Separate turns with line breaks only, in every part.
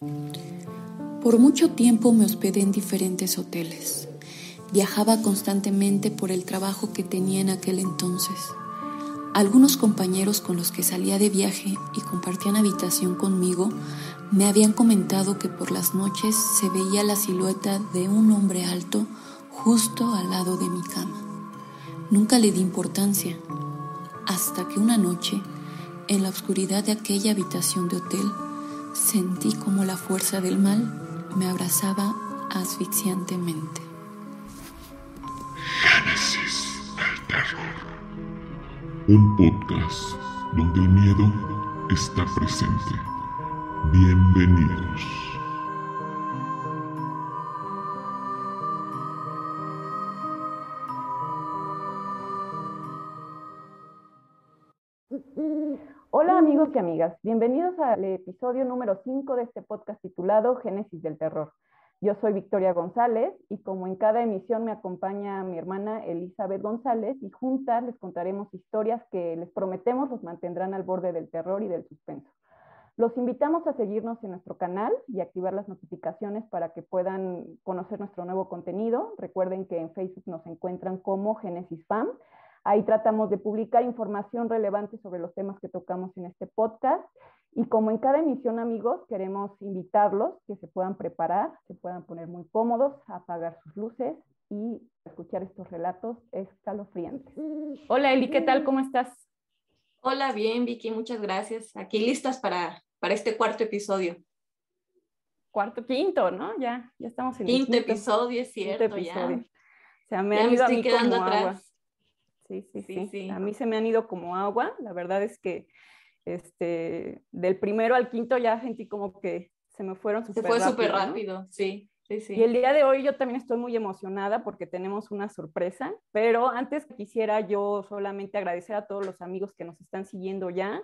Por mucho tiempo me hospedé en diferentes hoteles. Viajaba constantemente por el trabajo que tenía en aquel entonces. Algunos compañeros con los que salía de viaje y compartían habitación conmigo me habían comentado que por las noches se veía la silueta de un hombre alto justo al lado de mi cama. Nunca le di importancia, hasta que una noche, en la oscuridad de aquella habitación de hotel, sentí como la fuerza del mal me abrazaba asfixiantemente.
Génesis del terror. Un podcast donde el miedo está presente. Bienvenidos.
Amigas, bienvenidos al episodio número 5 de este podcast titulado Génesis del Terror. Yo soy Victoria González y como en cada emisión me acompaña mi hermana Elizabeth González y juntas les contaremos historias que les prometemos los mantendrán al borde del terror y del suspenso. Los invitamos a seguirnos en nuestro canal y activar las notificaciones para que puedan conocer nuestro nuevo contenido. Recuerden que en Facebook nos encuentran como Génesis Fam Ahí tratamos de publicar información relevante sobre los temas que tocamos en este podcast. Y como en cada emisión, amigos, queremos invitarlos que se puedan preparar, se puedan poner muy cómodos, apagar sus luces y escuchar estos relatos escalofriantes. Hola Eli, ¿qué tal? ¿Cómo estás?
Hola, bien Vicky, muchas gracias. Aquí listas para, para este cuarto episodio.
Cuarto, quinto, ¿no? Ya, ya estamos en
quinto, el quinto episodio, es cierto, episodio. ya.
O sea, me ya me estoy quedando atrás. Sí, sí, sí, A mí se me han ido como agua. La verdad es que este, del primero al quinto ya sentí como que se me fueron
súper rápido. Se fue súper rápido, sí. Sí, sí.
Y el día de hoy yo también estoy muy emocionada porque tenemos una sorpresa, pero antes quisiera yo solamente agradecer a todos los amigos que nos están siguiendo ya,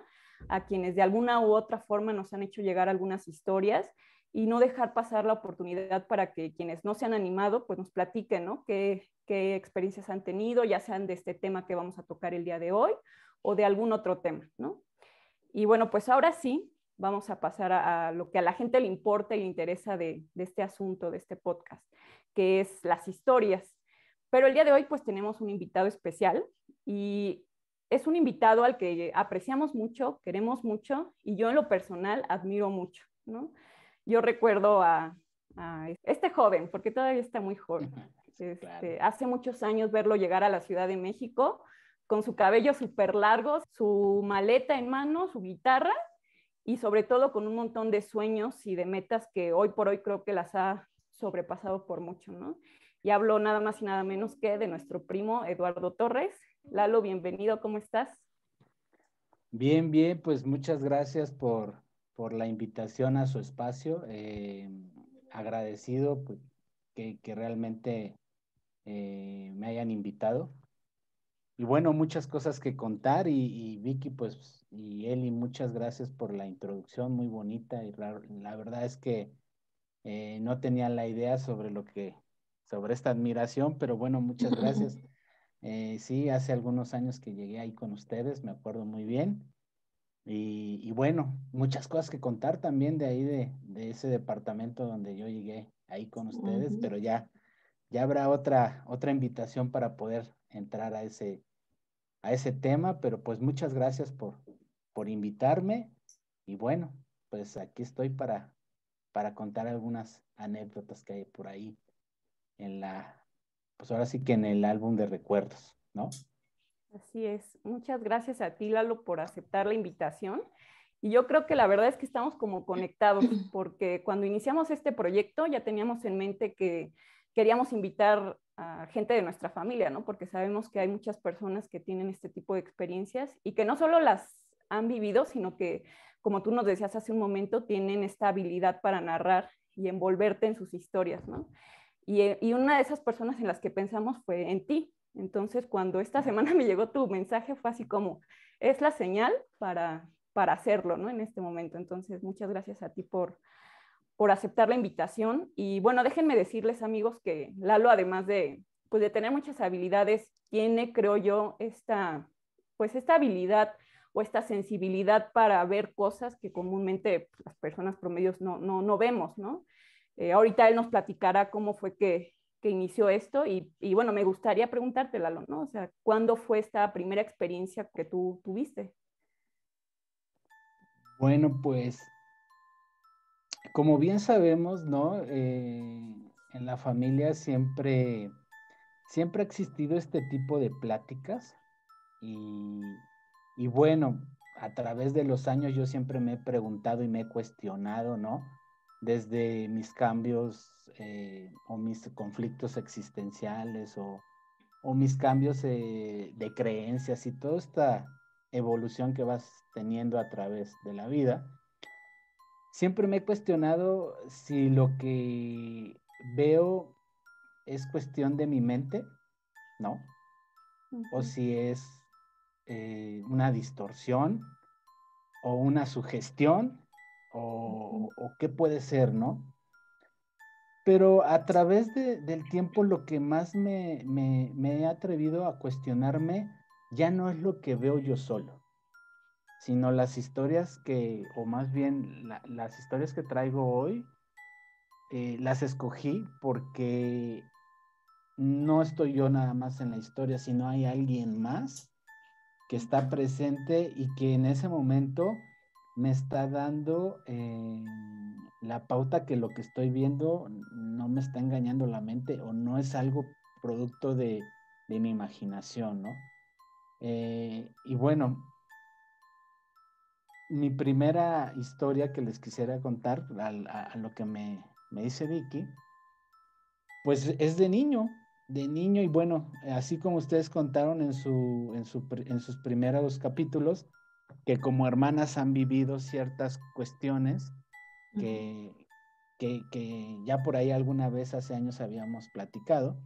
a quienes de alguna u otra forma nos han hecho llegar algunas historias y no dejar pasar la oportunidad para que quienes no se han animado pues nos platiquen, ¿no? ¿Qué, qué experiencias han tenido, ya sean de este tema que vamos a tocar el día de hoy o de algún otro tema, ¿no? Y bueno, pues ahora sí, vamos a pasar a, lo que a la gente le importa y le interesa de, de, este asunto, de este podcast, que es las historias. Pero el día de hoy pues tenemos un invitado especial y es un invitado al que apreciamos mucho, queremos mucho y yo en lo personal admiro mucho, ¿no? Yo recuerdo a, a este joven, porque todavía está muy joven, este, hace muchos años verlo llegar a la Ciudad de México con su cabello súper largo, su maleta en mano, su guitarra y sobre todo con un montón de sueños y de metas que hoy por hoy creo que las ha sobrepasado por mucho, ¿no? Y hablo nada más y nada menos que de nuestro primo Eduardo Torres. Lalo, bienvenido, ¿cómo estás?
Bien, bien, pues muchas gracias por, por la invitación a su espacio. Eh, agradecido pues, que, que, realmente eh, me hayan invitado. Y bueno, muchas cosas que contar y, Vicky, pues, y Eli, muchas gracias por la introducción, muy bonita. Y la, verdad es que eh, no tenía la idea sobre lo que, sobre esta admiración, pero bueno, muchas gracias. Eh, sí, hace algunos años que llegué ahí con ustedes, me acuerdo muy bien. Y, y bueno, muchas cosas que contar también de ahí, de, de, ese departamento donde yo llegué ahí con ustedes, pero ya ya habrá otra, otra invitación para poder entrar a ese, a ese tema, pero pues muchas gracias por, por invitarme y bueno, pues aquí estoy para, para contar algunas anécdotas que hay por ahí en la, pues ahora sí que en el álbum de recuerdos, ¿no?
Así es. Muchas gracias a ti, Lalo, por aceptar la invitación. Y yo creo que la verdad es que estamos como conectados, porque cuando iniciamos este proyecto ya teníamos en mente que queríamos invitar a gente de nuestra familia, ¿no? Porque sabemos que hay muchas personas que tienen este tipo de experiencias y que no solo las han vivido, sino que, como tú nos decías hace un momento, tienen esta habilidad para narrar y envolverte en sus historias, ¿no? Y, eh, y una de esas personas en las que pensamos fue en ti. Entonces, cuando esta semana me llegó tu mensaje, fue así como, es la señal para, para hacerlo, ¿no? En este momento. Entonces, muchas gracias a ti por, por aceptar la invitación. Y bueno, déjenme decirles, amigos, que Lalo, además de, pues, de tener muchas habilidades, tiene, creo yo, esta, pues, esta habilidad o esta sensibilidad para ver cosas que comúnmente las personas promedios no, no, no vemos, ¿no? Eh, ahorita él nos platicará cómo fue que, que inició esto y, bueno, me gustaría preguntarte, Lalo, ¿no? O sea, ¿cuándo fue esta primera experiencia que tú tuviste?
Bueno, pues como bien sabemos, ¿no? Eh, en la familia siempre, siempre ha existido este tipo de pláticas y, y bueno, a través de los años yo siempre me he preguntado y me he cuestionado, ¿no? Desde mis cambios eh, o mis conflictos existenciales o, o mis cambios eh, de creencias y toda esta evolución que vas teniendo a través de la vida, siempre me he cuestionado si lo que veo es cuestión de mi mente, ¿no? O si es eh, una distorsión o una sugestión o, qué puede ser, ¿no? Pero a través del tiempo lo que más me, he atrevido a cuestionarme ya no es lo que veo yo solo, sino las historias que, o más bien las historias que traigo hoy, eh, las escogí porque no estoy yo nada más en la historia, sino hay alguien más que está presente y que en ese momento me está dando eh, la pauta que lo que estoy viendo no me está engañando la mente o no es algo producto de, mi imaginación, ¿no? Eh, y bueno, mi primera historia que les quisiera contar, a, lo que me, me, dice Vicky, pues es de niño, de niño y bueno, así como ustedes contaron en, su, en, su, en sus primeros capítulos, que como hermanas han vivido ciertas cuestiones que, que, que, ya por ahí alguna vez hace años habíamos platicado.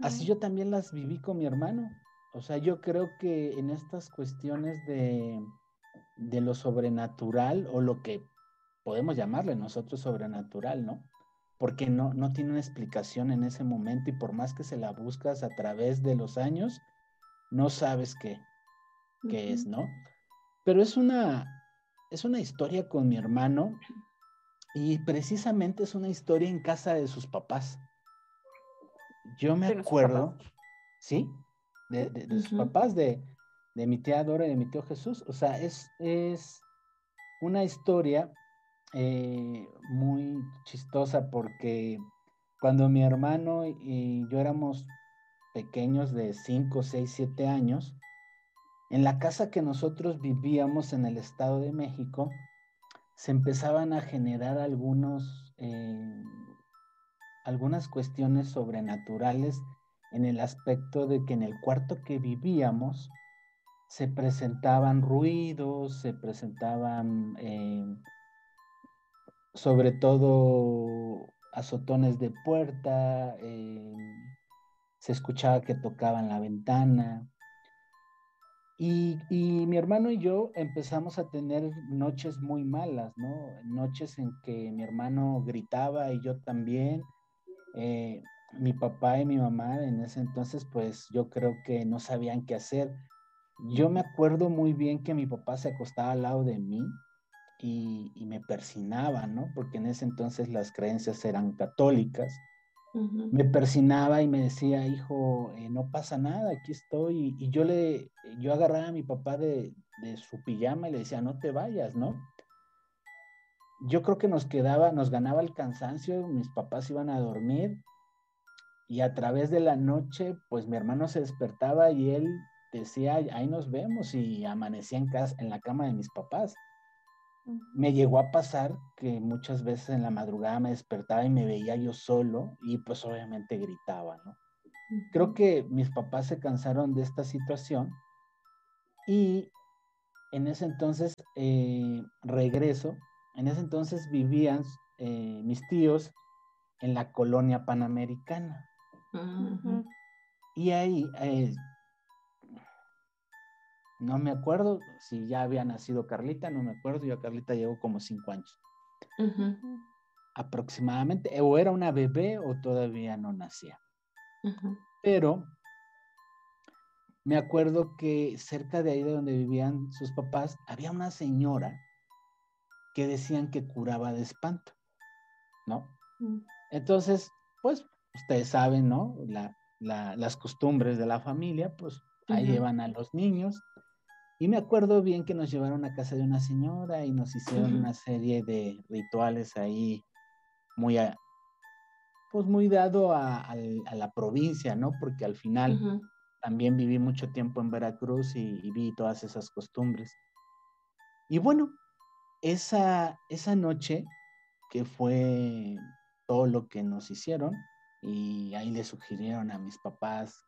Así yo también las viví con mi hermano. O sea, yo creo que en estas cuestiones de, de lo sobrenatural o lo que podemos llamarle nosotros sobrenatural, ¿no? Porque no, no tiene una explicación en ese momento y por más que se la buscas a través de los años, no sabes qué, qué es, ¿no? Pero es una, es una historia con mi hermano y precisamente es una historia en casa de sus papás. Yo me acuerdo, ¿sí? De, de, sus papás, de, de mi tía Dora y de mi tío Jesús. O sea, es, es una historia eh, muy chistosa porque cuando mi hermano y yo éramos pequeños de 5, 6, 7 años, en la casa que nosotros vivíamos en el Estado de México, se empezaban a generar algunos, eh, algunas cuestiones sobrenaturales en el aspecto de que en el cuarto que vivíamos se presentaban ruidos, se presentaban eh, sobre todo azotones de puerta, eh, se escuchaba que tocaban la ventana. Y, y, mi hermano y yo empezamos a tener noches muy malas, ¿no? Noches en que mi hermano gritaba y yo también. Eh, mi papá y mi mamá en ese entonces, pues yo creo que no sabían qué hacer. Yo me acuerdo muy bien que mi papá se acostaba al lado de mí y, me persinaba, ¿no? Porque en ese entonces las creencias eran católicas. Me persinaba y me decía, hijo, eh, no pasa nada, aquí estoy. Y, yo le, yo agarraba a mi papá de, de su pijama y le decía, no te vayas, ¿no? Yo creo que nos quedaba, nos ganaba el cansancio, mis papás iban a dormir y a través de la noche, pues mi hermano se despertaba y él decía, ahí nos vemos y amanecía en, casa, en la cama de mis papás. Me llegó a pasar que muchas veces en la madrugada me despertaba y me veía yo solo y pues obviamente gritaba, ¿no? Creo que mis papás se cansaron de esta situación y en ese entonces eh, regreso, en ese entonces vivían eh, mis tíos en la colonia panamericana. Y ahí eh, no me acuerdo si ya había nacido Carlita, no me acuerdo. Yo a Carlita llegó como cinco años. Aproximadamente. O era una bebé o todavía no nacía. Pero me acuerdo que cerca de ahí de donde vivían sus papás había una señora que decían que curaba de espanto, ¿no? Mm. Entonces, pues ustedes saben, ¿no? las costumbres de la familia, pues ahí llevan a los niños. Y me acuerdo bien que nos llevaron a casa de una señora y nos hicieron una serie de rituales ahí muy, pues muy dado a, la provincia, ¿no? Porque al final también viví mucho tiempo en Veracruz y, vi todas esas costumbres. Y bueno, esa, esa noche que fue todo lo que nos hicieron, y ahí le sugirieron a mis papás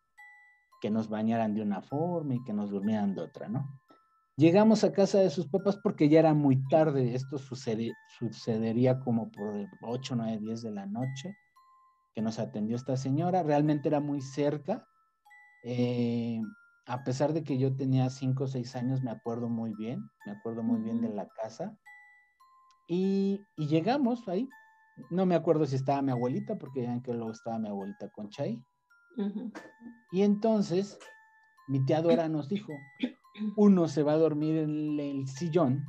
que nos bañaran de una forma y que nos durmieran de otra, ¿no? Llegamos a casa de sus papás porque ya era muy tarde, esto sucedería como por 8, 9, 10 de la noche, que nos atendió esta señora, realmente era muy cerca, eh, a pesar de que yo tenía 5 o 6 años, me acuerdo muy bien, me acuerdo muy bien de la casa, y, y llegamos ahí, no me acuerdo si estaba mi abuelita, porque ya que luego estaba mi abuelita Y entonces mi tía Dora nos dijo, uno se va a dormir en el sillón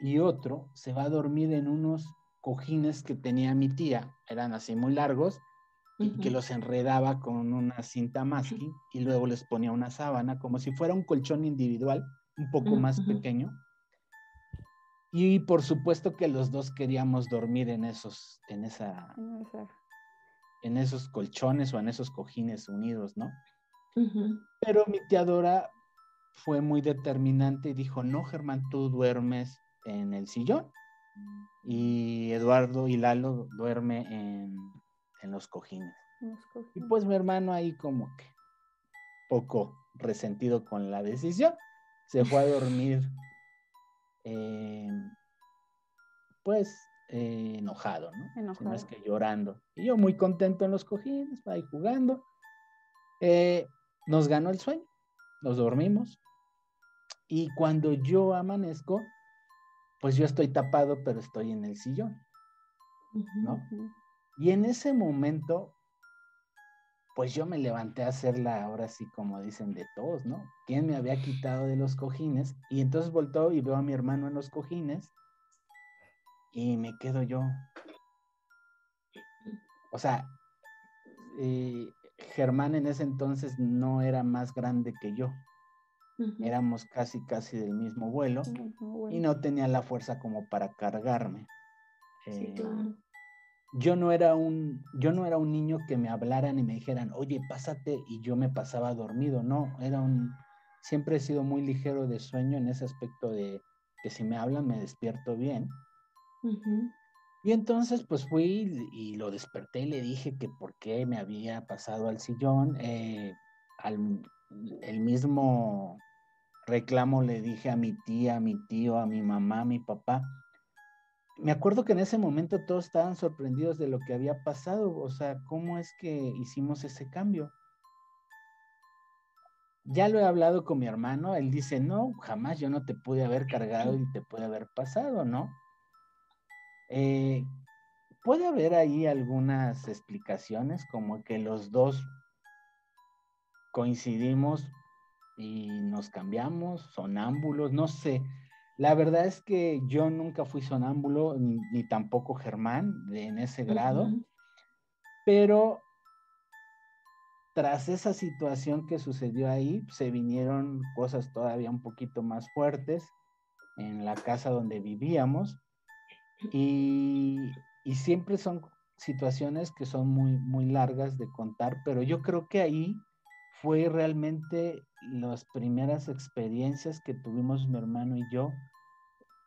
y otro se va a dormir en unos cojines que tenía mi tía, eran así muy largos, y que los enredaba con una cinta masking y luego les ponía una sábana, como si fuera un colchón individual, un poco más pequeño, y por supuesto que los dos queríamos dormir en esos, en esa, en esos colchones o en esos cojines unidos, ¿no? Pero mi tía Dora fue muy determinante y dijo, no, Germán, tú duermes en el sillón y Eduardo y Lalo duerme en, los cojines. Y pues mi hermano ahí como que poco resentido con la decisión, se fue a dormir eh, pues eh, enojado, ¿no? Enojado. es que llorando. Y yo muy contento en los cojines, ahí jugando. Eh, nos ganó el sueño, nos dormimos. Y cuando yo amanezco, pues yo estoy tapado, pero estoy en el sillón, ¿no? Y en ese momento, pues yo me levanté a hacerla, ahora sí como dicen de todos, ¿no? ¿Quién me había quitado de los cojines? Y entonces volteo y veo a mi hermano en los cojines y me quedo yo. O sea, eh, Germán en ese entonces no era más grande que yo. Éramos casi, casi del mismo vuelo y no tenía la fuerza como para cargarme. Sí, eh, yo no era un, yo no era un niño que me hablaran y me dijeran, oye, pásate, y yo me pasaba dormido, no, era un, siempre he sido muy ligero de sueño en ese aspecto de que si me hablan me despierto bien. Y entonces pues fui y lo desperté y le dije que por qué me había pasado al sillón. Eh, al, el mismo reclamo le dije a mi tía, a mi tío, a mi mamá, a mi papá me acuerdo que en ese momento todos estaban sorprendidos de lo que había pasado, o sea, ¿cómo es que hicimos ese cambio? Ya lo he hablado con mi hermano, él dice, no, jamás yo no te pude haber cargado y te puede haber pasado, ¿no? Eh, puede haber ahí algunas explicaciones, como que los dos coincidimos y nos cambiamos, sonámbulos, no sé. La verdad es que yo nunca fui sonámbulo, ni, tampoco Germán en ese grado, pero tras esa situación que sucedió ahí, se vinieron cosas todavía un poquito más fuertes en la casa donde vivíamos y, y siempre son situaciones que son muy, muy largas de contar, pero yo creo que ahí fue realmente las primeras experiencias que tuvimos mi hermano y yo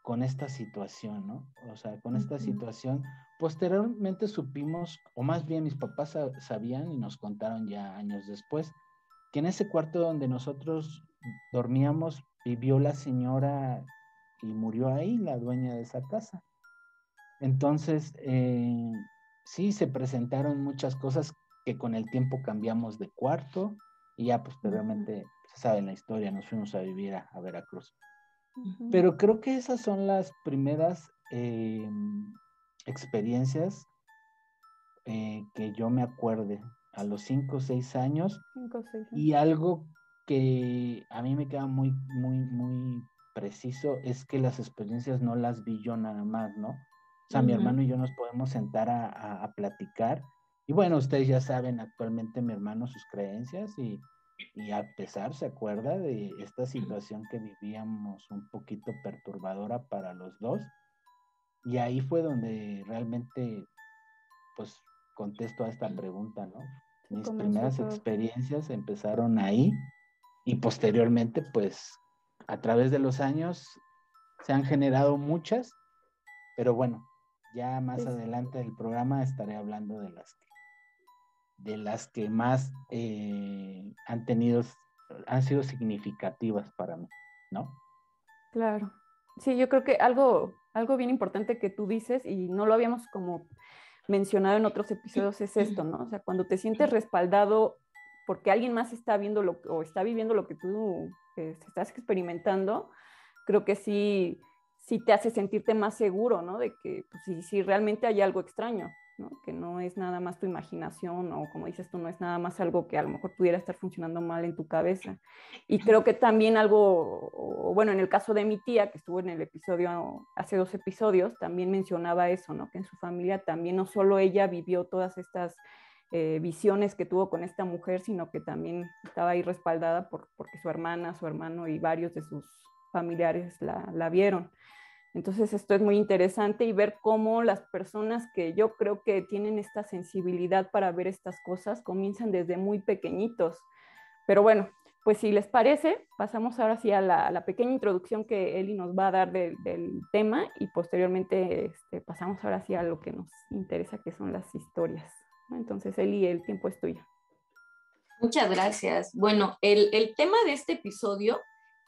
con esta situación, ¿no? O sea, con esta situación. Posteriormente supimos, o más bien mis papás sabían y nos contaron ya años después, que en ese cuarto donde nosotros dormíamos vivió la señora y murió ahí, la dueña de esa casa. Entonces, eh, sí, se presentaron muchas cosas que con el tiempo cambiamos de cuarto y ya posteriormente, se sabe la historia, nos fuimos a vivir a, Veracruz. Pero creo que esas son las primeras em, experiencias eh, que yo me acuerde a los 5 o 6 años. y algo que a mí me queda muy, muy, muy preciso es que las experiencias no las vi yo nada más, ¿no? O sea, mi hermano y yo nos podemos sentar a, a, platicar. Y bueno, ustedes ya saben actualmente mi hermano sus creencias y, y a pesar se acuerda de esta situación que vivíamos un poquito perturbadora para los dos. Y ahí fue donde realmente, pues, contesto a esta pregunta, ¿no? Mis primeras experiencias empezaron ahí y posteriormente, pues, a través de los años se han generado muchas, pero bueno, ya más adelante del programa estaré hablando de las que, de las que más eh, han tenido, han sido significativas para mí, ¿no?
Claro. Sí, yo creo que algo, algo bien importante que tú dices, y no lo habíamos como mencionado en otros episodios, es esto, ¿no? O sea, cuando te sientes respaldado porque alguien más está viendo lo, o está viviendo lo que tú eh, estás experimentando, creo que sí, sí te hace sentirte más seguro, ¿no? De que pues, si, realmente hay algo extraño, ¿no? Que no es nada más tu imaginación o como dices tú, no es nada más algo que a lo mejor pudiera estar funcionando mal en tu cabeza. Y creo que también algo, bueno, en el caso de mi tía, que estuvo en el episodio, hace dos episodios, también mencionaba eso, ¿no? Que en su familia también no solo ella vivió todas estas eh, visiones que tuvo con esta mujer, sino que también estaba ahí respaldada por, porque su hermana, su hermano y varios de sus familiares la, la vieron. Entonces esto es muy interesante y ver cómo las personas que yo creo que tienen esta sensibilidad para ver estas cosas comienzan desde muy pequeñitos. Pero bueno, pues si les parece, pasamos ahora sí a la, pequeña introducción que Eli nos va a dar del tema y posteriormente este, pasamos ahora sí a lo que nos interesa, que son las historias. Entonces, Eli, el tiempo es tuyo.
Muchas gracias. Bueno, el, el tema de este episodio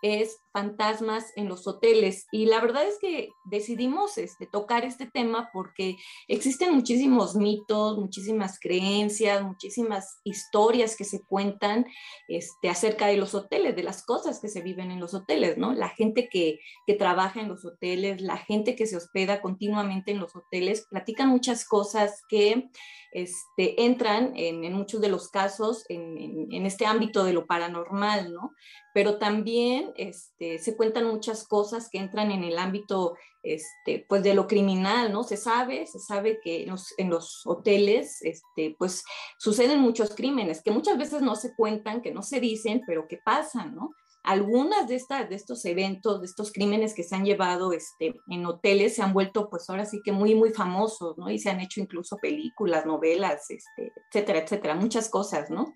es fantasmas en los hoteles. Y la verdad es que decidimos este, tocar este tema porque existen muchísimos mitos, muchísimas creencias, muchísimas historias que se cuentan este, acerca de los hoteles, de las cosas que se viven en los hoteles, ¿no? La gente que, que trabaja en los hoteles, la gente que se hospeda continuamente en los hoteles, platican muchas cosas que este, entran en, muchos de los casos en, este ámbito de lo paranormal, ¿no? Pero también este, se cuentan muchas cosas que entran en el ámbito este, pues de lo criminal, ¿no? Se sabe, se sabe que en los, hoteles este, pues suceden muchos crímenes que muchas veces no se cuentan, que no se dicen, pero que pasan, ¿no? algunas de, estas, de estos eventos, de estos crímenes que se han llevado este, en hoteles se han vuelto pues ahora sí que muy, muy famosos, ¿no? Y se han hecho incluso películas, novelas, este, etcétera, etcétera, muchas cosas, ¿no?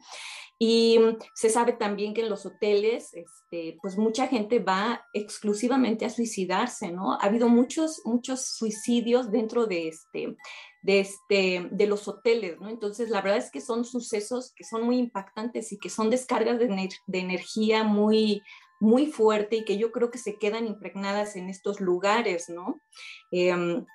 Y se sabe también que en los hoteles, este, pues mucha gente va exclusivamente a suicidarse, ¿no? Ha habido muchos, muchos suicidios dentro de, este, de, este, de los hoteles, ¿no? Entonces, la verdad es que son sucesos que son muy impactantes y que son descargas de, de energía muy, muy fuerte y que yo creo que se quedan impregnadas en estos lugares, ¿no? Em,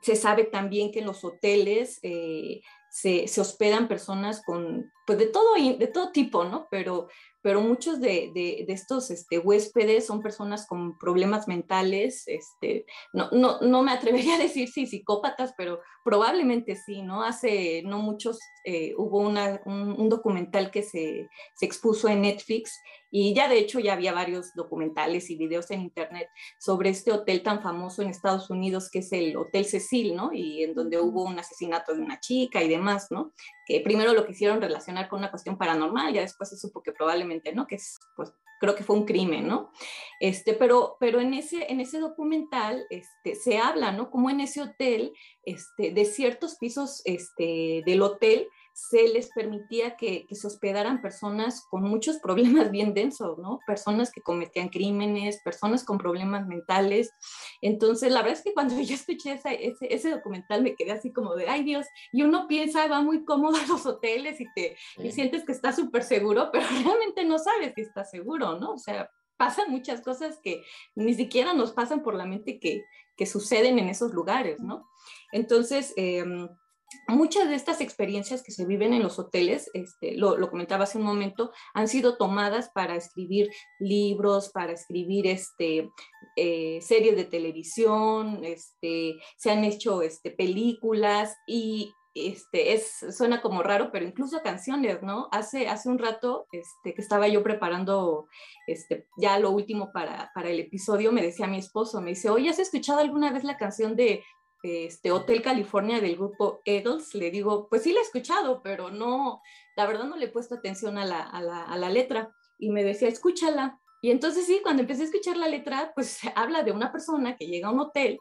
se sabe también que en los hoteles eh, se, hospedan personas con, pues de todo, de todo tipo, ¿no? Pero pero muchos de, de, estos este, huéspedes son personas con problemas mentales, este, no, no, no, me atrevería a decir si psicópatas, pero probablemente sí, ¿no? Hace no muchos eh, hubo una, un, documental que se, se, expuso en Netflix y ya de hecho ya había varios documentales y videos en internet sobre este hotel tan famoso en Estados Unidos que es el Hotel Cecil, ¿no? Y en donde hubo un asesinato de una chica y demás, ¿no? Que primero lo quisieron relacionar con una cuestión paranormal, ya después se supo que probablemente ¿no? Que es, pues, creo que fue un crimen, ¿no? Este, pero, pero en ese, en ese documental este, se habla, ¿no? Como en ese hotel, este, de ciertos pisos este, del hotel se les permitía que, que, se hospedaran personas con muchos problemas bien densos, ¿no? Personas que cometían crímenes, personas con problemas mentales. Entonces, la verdad es que cuando yo escuché ese, ese, documental me quedé así como de, ay Dios, y uno piensa, va muy cómodo a los hoteles y, te, y sientes que está súper seguro, pero realmente no sabes que está seguro, ¿no? O sea, pasan muchas cosas que ni siquiera nos pasan por la mente que, que suceden en esos lugares, ¿no? Entonces, eh, muchas de estas experiencias que se viven en los hoteles, este, lo, comentaba hace un momento, han sido tomadas para escribir libros, para escribir este, eh, series de televisión, este, se han hecho este, películas y este, es, suena como raro, pero incluso canciones, ¿no? Hace, hace un rato este, que estaba yo preparando este, ya lo último para, para el episodio, me decía mi esposo, me dice, oye, ¿has escuchado alguna vez la canción de este, Hotel California del grupo Eagles? Le digo, pues sí la he escuchado, pero no, la verdad no le he puesto atención a la, a la, a la letra. Y me decía, escúchala. Y entonces sí, cuando empecé a escuchar la letra, pues habla de una persona que llega a un hotel,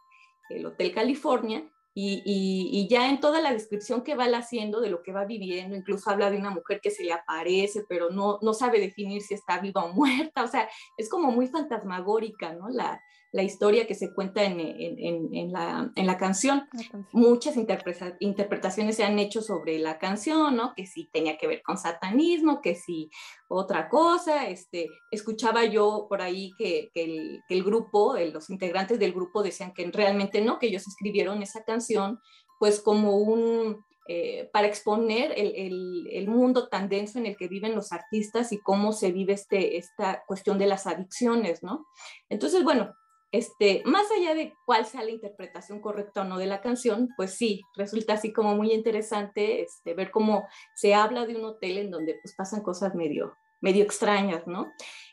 el Hotel California, y, ya en toda la descripción que va haciendo de lo que va viviendo, incluso habla de una mujer que se le aparece, pero no, no sabe definir si está viva o muerta, o sea, es como muy fantasmagórica, ¿no? La, la historia que se cuenta en, en, en, la, en la, canción. Muchas interpretaciones se han hecho sobre la canción, ¿no? Que si tenía que ver con satanismo, que si otra cosa. Este, escuchaba yo por ahí que, que, el, que el, grupo, los integrantes del grupo decían que realmente no, que ellos escribieron esa canción pues como un, eh, para exponer el, el, el, mundo tan denso en el que viven los artistas y cómo se vive este, esta cuestión de las adicciones, ¿no? Entonces, bueno, este, más allá de cuál sea la interpretación correcta o no de la canción, pues sí, resulta así como muy interesante este, ver cómo se habla de un hotel en donde pues pasan cosas medio, extrañas, ¿no?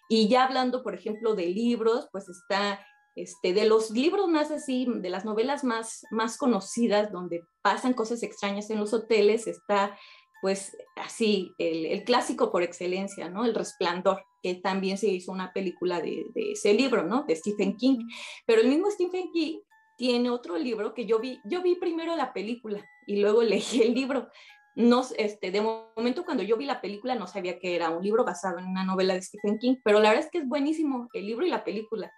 Y ya hablando, por ejemplo, de libros, pues está este, de los libros más así, de las novelas más conocidas, donde pasan cosas extrañas en los hoteles, está pues así, el, clásico por excelencia, ¿no? El Resplandor, que también se hizo una película de, ese libro, ¿no? De Stephen King. Pero el mismo Stephen King tiene otro libro que yo vi, yo vi primero la película y luego leí el libro. No, este, de momento cuando yo vi la película no sabía que era un libro basado en una novela de Stephen King, pero la verdad es que es buenísimo el libro y la película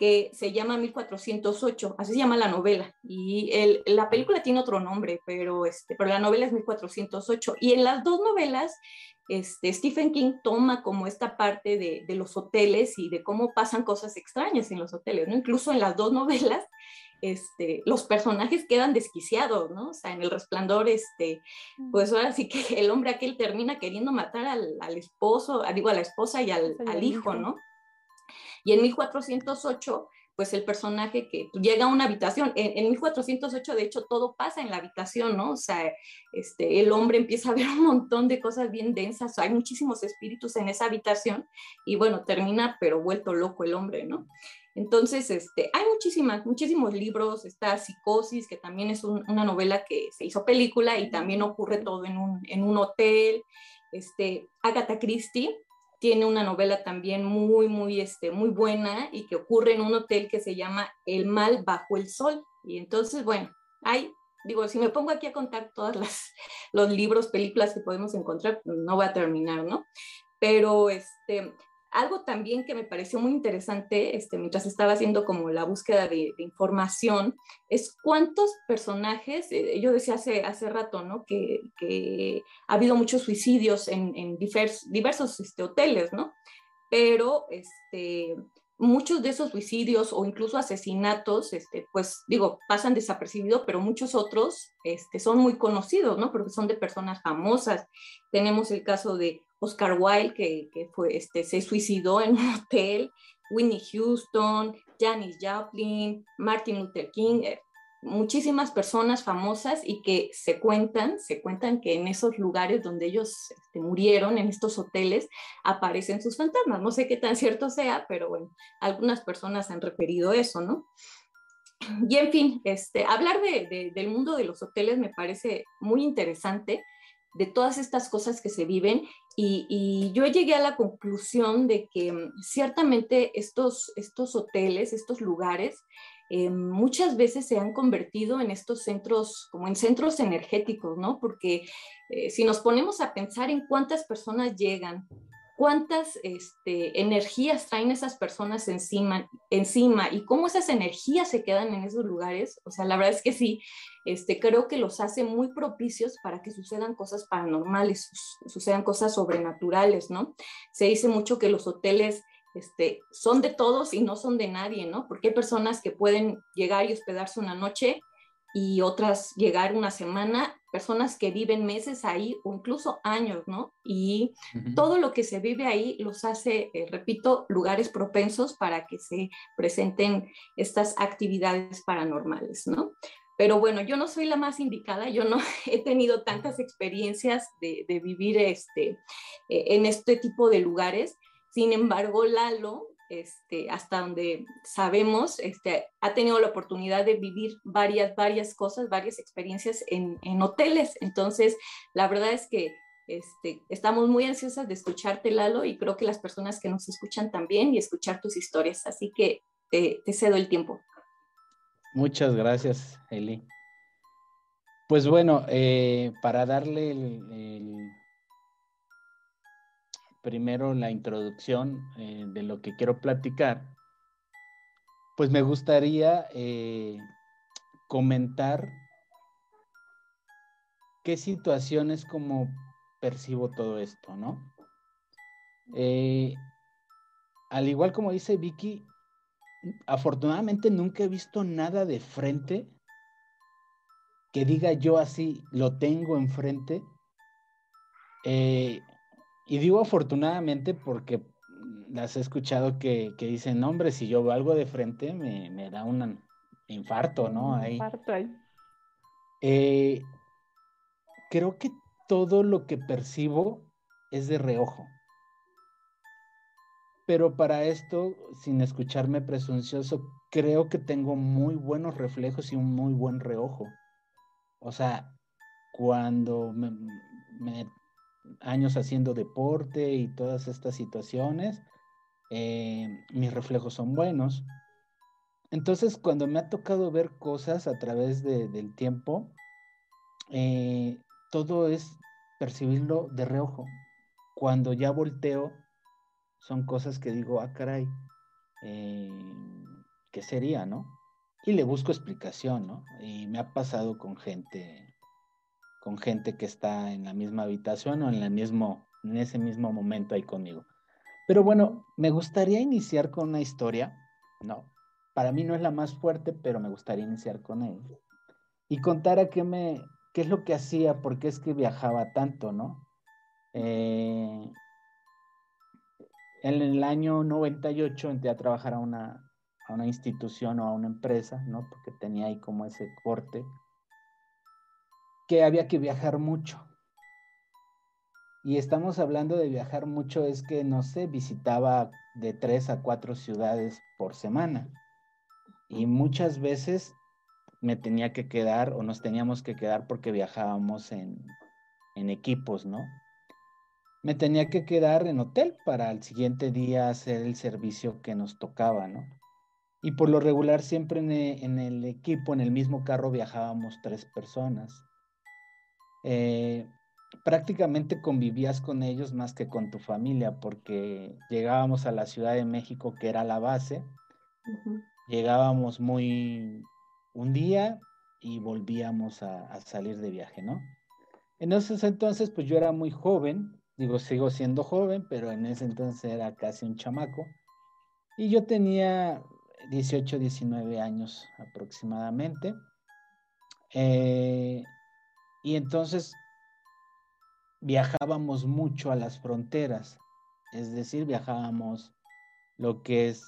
que se llama 1408, así se llama la novela. Y el, la película tiene otro nombre, pero, este, pero la novela es 1408. Y en las dos novelas, este, Stephen King toma como esta parte de, de, los hoteles y de cómo pasan cosas extrañas en los hoteles, ¿no? Incluso en las dos novelas, este, los personajes quedan desquiciados, ¿no? O sea, en El Resplandor, este, pues ahora sí que el hombre aquel termina queriendo matar al, al esposo, digo, a la esposa y al, al hijo, ¿no? Y en 1408, pues el personaje que llega a una habitación, en, 1408 de hecho todo pasa en la habitación, ¿no? O sea, este, el hombre empieza a ver un montón de cosas bien densas, hay muchísimos espíritus en esa habitación y bueno, termina pero vuelto loco el hombre, ¿no? Entonces, este, hay muchísimas, muchísimos libros, está Psicosis, que también es una novela que se hizo película y también ocurre todo en un, en un hotel, este, Agatha Christie, tiene una novela también muy, muy, este, muy buena y que ocurre en un hotel que se llama El mal bajo el sol. Y entonces, bueno, hay, digo, si me pongo aquí a contar todos los libros, películas que podemos encontrar, no voy a terminar, ¿no? Pero este, algo también que me pareció muy interesante este, mientras estaba haciendo como la búsqueda de, información es cuántos personajes, eh, yo decía hace, hace rato, ¿no? Que, ha habido muchos suicidios en, diversos este, hoteles, ¿no? Pero este, muchos de esos suicidios o incluso asesinatos, pues digo, pasan desapercibidos, pero muchos otros son muy conocidos, ¿no? Porque son de personas famosas. Tenemos el caso de Oscar Wilde, que, que fue, este, se suicidó en un hotel, Winnie Houston, Janis Joplin, Martin Luther King, eh, muchísimas personas famosas y que se cuentan, se cuentan que en esos lugares donde ellos este, murieron, en estos hoteles, aparecen sus fantasmas. No sé qué tan cierto sea, pero bueno, algunas personas han referido eso, ¿no? Y en fin, este, hablar de, del mundo de los hoteles me parece muy interesante, de todas estas cosas que se viven, y, yo llegué a la conclusión de que mm, ciertamente estos, estos hoteles, estos lugares, eh, muchas veces se han convertido en estos centros, como en centros energéticos, ¿no? Porque eh, si nos ponemos a pensar en cuántas personas llegan, cuántas este, energías traen esas personas encima, encima y cómo esas energías se quedan en esos lugares, o sea, la verdad es que sí, este, creo que los hace muy propicios para que sucedan cosas paranormales, sucedan cosas sobrenaturales, ¿no? Se dice mucho que los hoteles este, son de todos y no son de nadie, ¿no? Porque hay personas que pueden llegar y hospedarse una noche y otras llegar una semana, personas que viven meses ahí o incluso años, ¿no? Y todo lo que se vive ahí los hace, eh, repito, lugares propensos para que se presenten estas actividades paranormales, ¿no? pero bueno, yo no soy la más indicada, yo no he tenido tantas experiencias de, vivir este, eh, en este tipo de lugares. Sin embargo, Lalo, este, hasta donde sabemos, este, ha tenido la oportunidad de vivir varias, varias cosas, varias experiencias en, hoteles. Entonces, la verdad es que este, estamos muy ansiosas de escucharte, Lalo, y creo que las personas que nos escuchan también y escuchar tus historias. Así que te cedo el tiempo.
Muchas gracias, Eli. Pues bueno, eh, para darle el, primero la introducción eh, de lo que quiero platicar, pues me gustaría eh, comentar qué situaciones como percibo todo esto, ¿no? al igual como dice Vicky, afortunadamente nunca he visto nada de frente que diga yo así, lo tengo enfrente. Eh, y digo afortunadamente porque las he escuchado que, dicen, hombre, si yo veo algo de frente me, da un infarto, ¿no? Ahí. Infarto ahí. Eh, creo que todo lo que percibo es de reojo pero para esto, sin escucharme presuncioso, creo que tengo muy buenos reflejos y un muy buen reojo. O sea, cuando me, años haciendo deporte y todas estas situaciones, eh, mis reflejos son buenos. Entonces, cuando me ha tocado ver cosas a través del tiempo, eh, todo es percibirlo de reojo. Cuando ya volteo, son cosas que digo, ah, caray, eh, ¿qué sería, no? Y le busco explicación, ¿no? Y me ha pasado con gente, con gente que está en la misma habitación o en, el mismo, en ese mismo momento ahí conmigo. Pero bueno, me gustaría iniciar con una historia, ¿no? Para mí no es la más fuerte, pero me gustaría iniciar con él. Y contar a qué me, qué es lo que hacía, por qué es que viajaba tanto, ¿no? Eh, en el año 98 entré a trabajar a una, a una institución o a una empresa, ¿no? Porque tenía ahí como ese corte, que había que viajar mucho. Y estamos hablando de viajar mucho, es que, no sé, visitaba de tres a cuatro ciudades por semana. Y muchas veces me tenía que quedar o nos teníamos que quedar porque viajábamos en, en equipos, ¿no? me tenía que quedar en hotel para el siguiente día hacer el servicio que nos tocaba, ¿no? Y por lo regular siempre en el, equipo, en el mismo carro viajábamos tres personas. Eh, prácticamente convivías con ellos más que con tu familia porque llegábamos a la Ciudad de México, que era la base, llegábamos muy un día y volvíamos a, a salir de viaje, ¿no? En esos entonces, pues yo era muy joven, Digo, sigo siendo joven, pero en ese entonces era casi un chamaco. Y yo tenía 18, 19 años aproximadamente. Eh, y entonces viajábamos mucho a las fronteras, es decir, viajábamos lo que es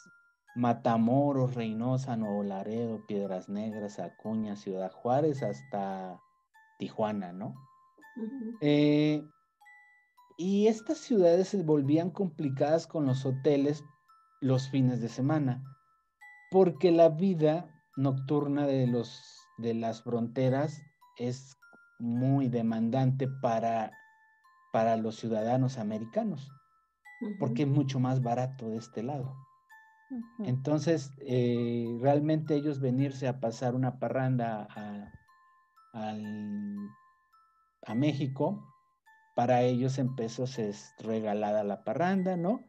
Matamoros, Reynosa, Nuevo Laredo, Piedras Negras, Acuña, Ciudad Juárez, hasta Tijuana, ¿no? Y estas ciudades se volvían complicadas con los hoteles los fines de semana, porque la vida nocturna de, los, de las fronteras es muy demandante para, para los ciudadanos americanos, porque es mucho más barato de este lado. Entonces, eh, realmente ellos venirse a pasar una parranda a, a México, para ellos en pesos es regalada la parranda, ¿no?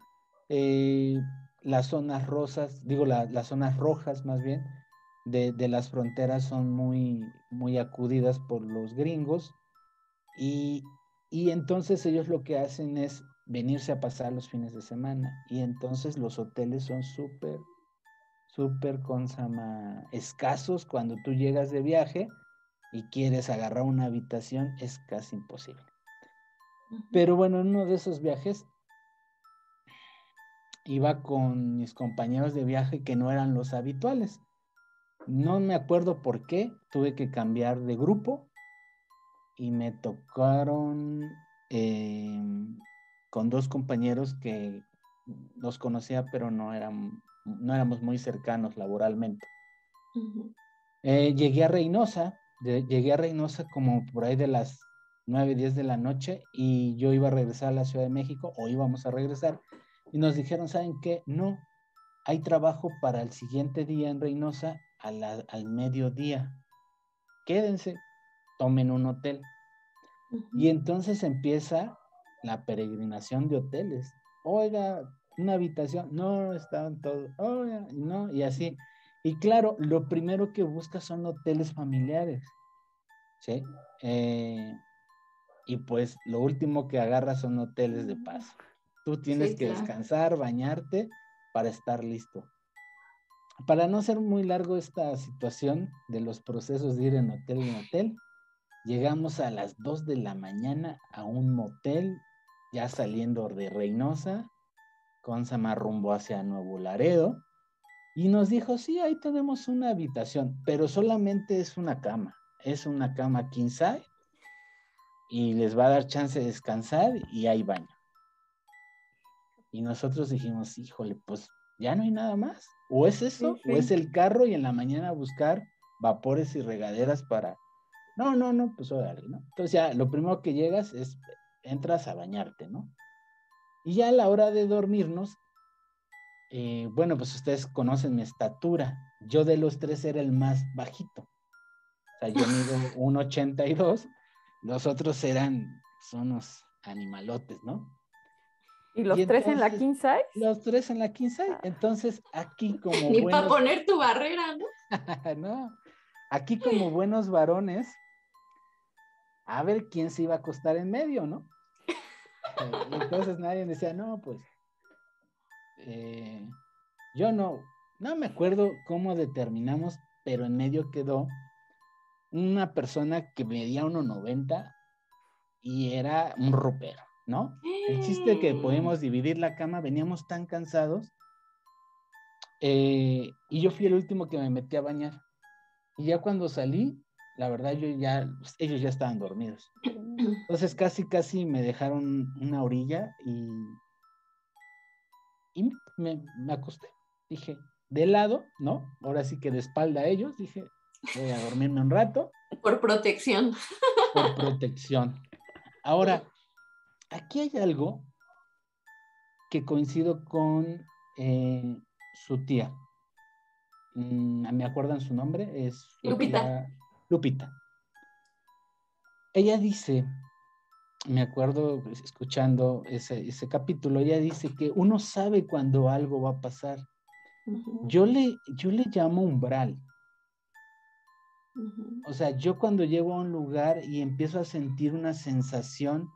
Eh, las zonas rosas, digo, las zonas rojas más bien, de, las fronteras son muy, muy acudidas por los gringos y, entonces ellos lo que hacen es venirse a pasar los fines de semana y entonces los hoteles son súper, súper escasos cuando tú llegas de viaje y quieres agarrar una habitación, es casi imposible. Pero bueno, en uno de esos viajes iba con mis compañeros de viaje que no eran los habituales. No me acuerdo por qué, tuve que cambiar de grupo y me tocaron em, con dos compañeros que los conocía, pero no, eran, no éramos muy cercanos laboralmente. Eh, llegué a Reynosa, llegué a Reynosa como por ahí de las 9, 10 de la noche y yo iba a regresar a la Ciudad de México o íbamos a regresar y nos dijeron, ¿saben qué? No, hay trabajo para el siguiente día en Reynosa al mediodía. Quédense, tomen un hotel. Y entonces empieza la peregrinación de hoteles. Oiga, una habitación, no, estaban todos, oiga, no, y así. Y claro, lo primero que busca son hoteles familiares. ¿Sí? Eh, y pues lo último que agarra son hoteles de paso. Tú tienes que descansar, bañarte para estar listo. Para no ser muy largo esta situación de los procesos de ir en hotel en hotel, llegamos a las 2 de la mañana a un motel, ya saliendo de Reynosa, con Samar rumbo hacia Nuevo Laredo, y nos dijo, sí, ahí tenemos una habitación, pero solamente es una cama, es una cama king size, y les va a dar chance de descansar y hay baño. Y nosotros dijimos, híjole, pues ya no hay nada más. O es eso, o es el carro y en la mañana buscar vapores y regaderas para... No, no, no, pues órale, ¿no? Entonces ya lo primero que llegas es, entras a bañarte, ¿no? Y ya a la hora de dormirnos, eh, bueno, pues ustedes conocen mi estatura. Yo de los tres era el más bajito. O sea, yo mido 1,82, los otros eran, son unos animalotes, ¿no?
¿Y los tres en la king size?
Los tres en la king size. Entonces, aquí como.
Ni para poner tu barrera, ¿no?
no. Aquí como buenos varones, a ver quién se iba a acostar en medio, ¿no? Eh, entonces nadie decía, no, pues. Eh, yo no, no me acuerdo cómo determinamos, pero en medio quedó una persona que medía 1,90 y era un ropero. ¿No? El chiste que podemos dividir la cama, veníamos tan cansados. Eh, y yo fui el último que me metí a bañar. Y ya cuando salí, la verdad, yo ya, ellos ya estaban dormidos. Entonces casi, casi me dejaron una orilla y, y me, me acosté. Dije, de lado, ¿no? Ahora sí que de espalda a ellos, dije, voy a dormirme un rato.
Por protección.
Por protección. Ahora, aquí hay algo que coincido con eh, su tía. Mm, ¿Me acuerdan su nombre? Es
Lupita.
Lupita. Ella dice, me acuerdo escuchando ese, capítulo, ella dice que uno sabe cuando algo va a pasar. yo, le, yo le llamo umbral. O sea, yo cuando llego a un lugar y empiezo a sentir una sensación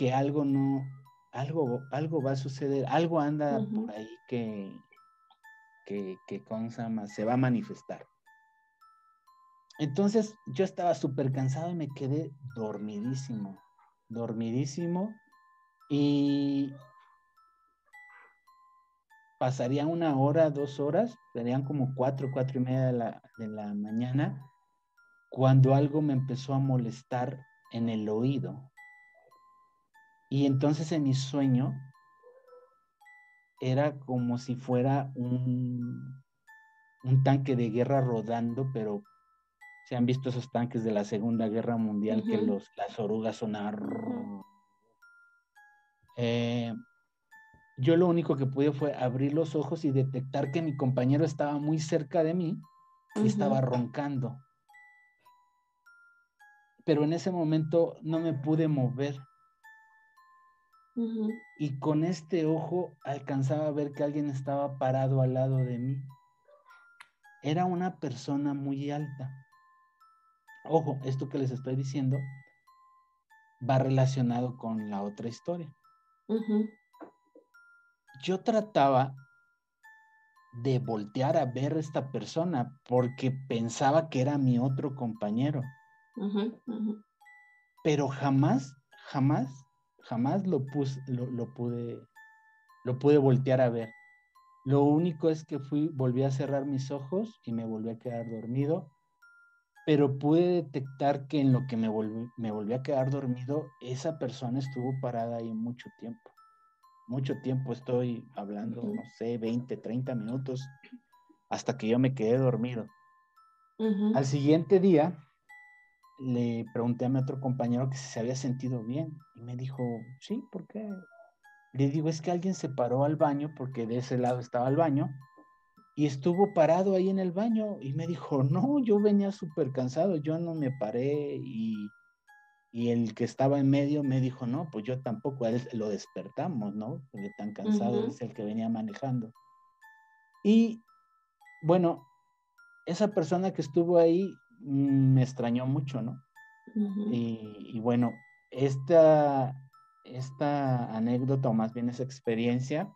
que algo no, algo, algo va a suceder, algo anda por ahí que, que, que se va a manifestar. Entonces yo estaba súper cansado y me quedé dormidísimo, dormidísimo y pasaría una hora, dos horas, serían como cuatro, cuatro y media de la, de la mañana, cuando algo me empezó a molestar en el oído. Y entonces en mi sueño era como si fuera un, un tanque de guerra rodando, pero se han visto esos tanques de la Segunda Guerra Mundial que los, las orugas sonaron. Eh, yo lo único que pude fue abrir los ojos y detectar que mi compañero estaba muy cerca de mí y estaba roncando. Pero en ese momento no me pude mover. Y con este ojo alcanzaba a ver que alguien estaba parado al lado de mí. Era una persona muy alta. Ojo, esto que les estoy diciendo va relacionado con la otra historia. Yo trataba de voltear a ver a esta persona porque pensaba que era mi otro compañero. Pero jamás, jamás jamás lo, puse, lo, pude, lo pude voltear a ver. Lo único es que fui, volví a cerrar mis ojos y me volví a quedar dormido, pero pude detectar que en lo que me volví, me volví a quedar dormido, esa persona estuvo parada ahí mucho tiempo. Mucho tiempo estoy hablando, no sé, 20, 30 minutos, hasta que yo me quedé dormido. Al siguiente día, le pregunté a mi otro compañero que si se había sentido bien y me dijo, sí, ¿por qué? Le digo, es que alguien se paró al baño porque de ese lado estaba el baño y estuvo parado ahí en el baño y me dijo, no, yo venía súper cansado, yo no me paré y, y, el que estaba en medio me dijo, no, pues yo tampoco, él lo despertamos, ¿no? Porque tan cansado es el que venía manejando. Y bueno, esa persona que estuvo ahí me extrañó mucho, ¿no? y, y, bueno, esta, esta anécdota o más bien esa experiencia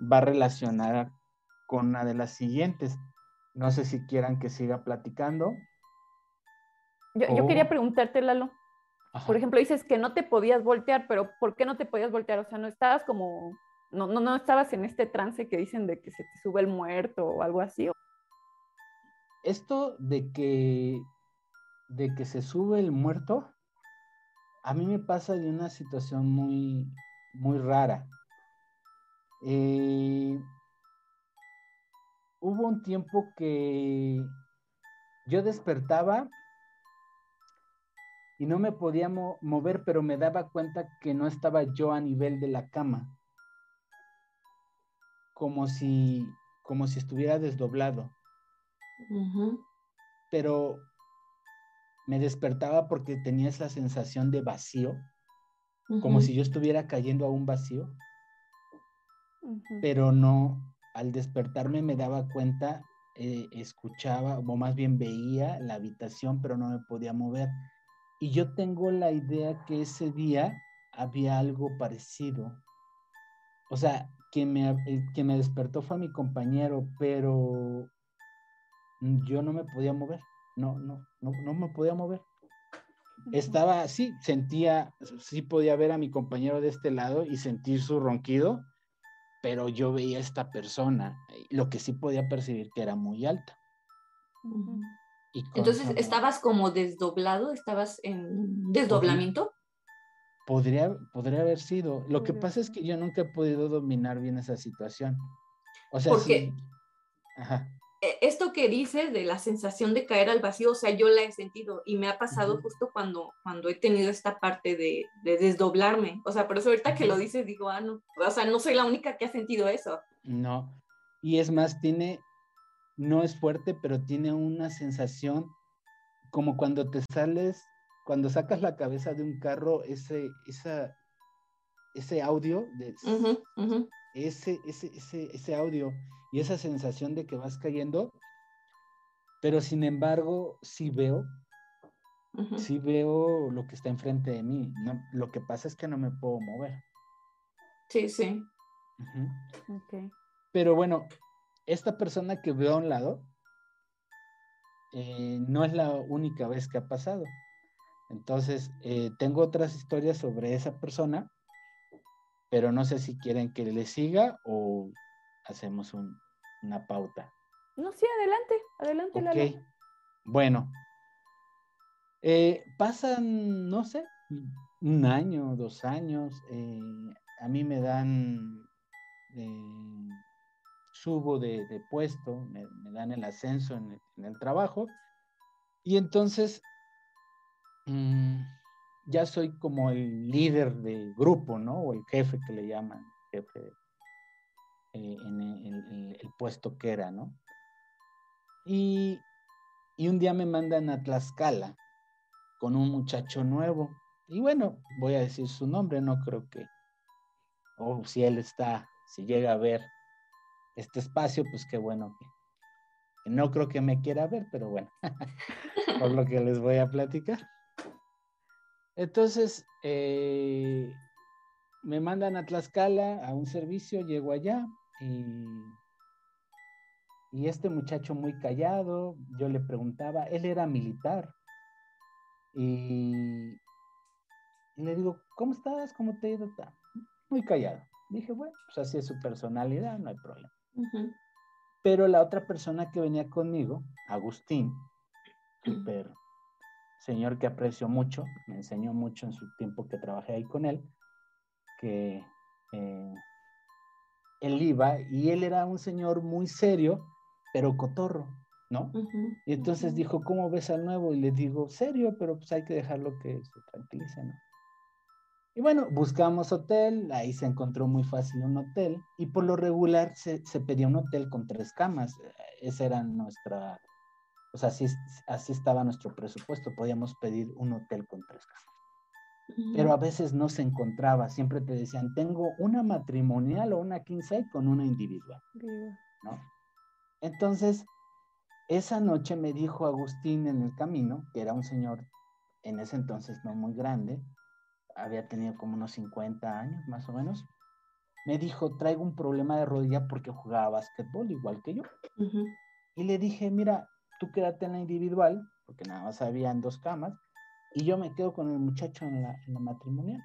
va relacionada con una de las siguientes. No sé si quieran que siga platicando.
Yo, quería preguntarte, Lalo. Por ejemplo, dices que no te podías voltear, pero ¿por qué no te podías voltear? O sea, no estabas como, no, no, no estabas en este trance que dicen de que se te sube el muerto o algo así.
Esto de que, de que se sube el muerto, a mí me pasa de una situación muy, muy rara. Eh, hubo un tiempo que yo despertaba y no me podía mover, pero me daba cuenta que no estaba yo a nivel de la cama, como si, como si estuviera desdoblado. Pero me despertaba porque tenía esa sensación de vacío, como si yo estuviera cayendo a un vacío, pero no, al despertarme me daba cuenta, eh, escuchaba, o más bien veía la habitación, pero no me podía mover. Y yo tengo la idea que ese día había algo parecido. O sea, quien me, que me despertó fue mi compañero, pero yo no me podía mover no, no, no, no me podía mover. Estaba así, sentía, sí podía ver a mi compañero de este lado y sentir su ronquido, pero yo veía a esta persona, lo que sí podía percibir que era muy alta.
Entonces, ¿estabas como desdoblado? ¿Estabas en desdoblamiento?
Podría, podría haber sido. Lo que pasa es que yo nunca he podido dominar bien esa situación. O sea,
sí. Ajá. E, esto que dices de la sensación de caer al vacío, o sea, yo la he sentido y me ha pasado justo cuando, cuando he tenido esta parte de, desdoblarme. O sea, por eso ahorita que lo dices digo, ah, no, o sea, no soy la única que ha sentido eso.
No, y es más, tiene, no es fuerte, pero tiene una sensación como cuando te sales, cuando sacas la cabeza de un carro, ese, esa, ese audio de... Ese, ese, ese, ese audio y esa sensación de que vas cayendo, pero sin embargo sí veo, sí veo lo que está enfrente de mí. No, lo que pasa es que no me puedo mover.
Sí, sí.
Pero bueno, esta persona que veo a un lado eh, no es la única vez que ha pasado. Entonces, eh, tengo otras historias sobre esa persona, pero no sé si quieren que le siga o hacemos un, una pauta.
No, sí, adelante, adelante.
Ok, bueno. Eh, pasan, no sé, un año, dos años. Eh, a mí me dan, eh, subo de, puesto, me, dan el ascenso en el, trabajo. Y entonces mm, ya soy como el líder del grupo, ¿no? O el jefe que le llaman, jefe eh, en, el, puesto que era, ¿no? Y, un día me mandan a Tlaxcala con un muchacho nuevo. Y bueno, voy a decir su nombre, no creo que, o si él está, si llega a ver este espacio, pues qué bueno que, no creo que me quiera ver, pero bueno, por lo que les voy a platicar. Entonces, eh, me mandan a Tlaxcala a un servicio, llego allá, y, este muchacho muy callado, yo le preguntaba, él era militar. Y, le digo, ¿cómo estás? ¿Cómo te ha ido? Muy callado. Dije, bueno, pues así es su personalidad, no hay problema. Pero la otra persona que venía conmigo, Agustín, súper señor que aprecio mucho, me enseñó mucho en su tiempo que trabajé ahí con él, que eh, él iba y él era un señor muy serio, pero cotorro, ¿no? Y entonces dijo, ¿cómo ves al nuevo? Y le digo, serio, pero pues hay que dejarlo que se tranquilice, ¿no? Y bueno, buscamos hotel, ahí se encontró muy fácil un hotel, y por lo regular se, pedía un hotel con tres camas. Esa era nuestra, o sea, así, así estaba nuestro presupuesto, podíamos pedir un hotel con tres camas. Pero a veces no se encontraba, siempre te decían, tengo una matrimonial o una quince con una individual, ¿no? Entonces, esa noche me dijo Agustín en el camino, que era un señor en ese entonces no muy grande, había tenido como unos 50 años más o menos, me dijo, traigo un problema de rodilla porque jugaba básquetbol igual que yo. Y le dije, mira, tú quédate en la individual, porque nada más habían dos camas, y yo me quedo con el muchacho en la, en la matrimonial.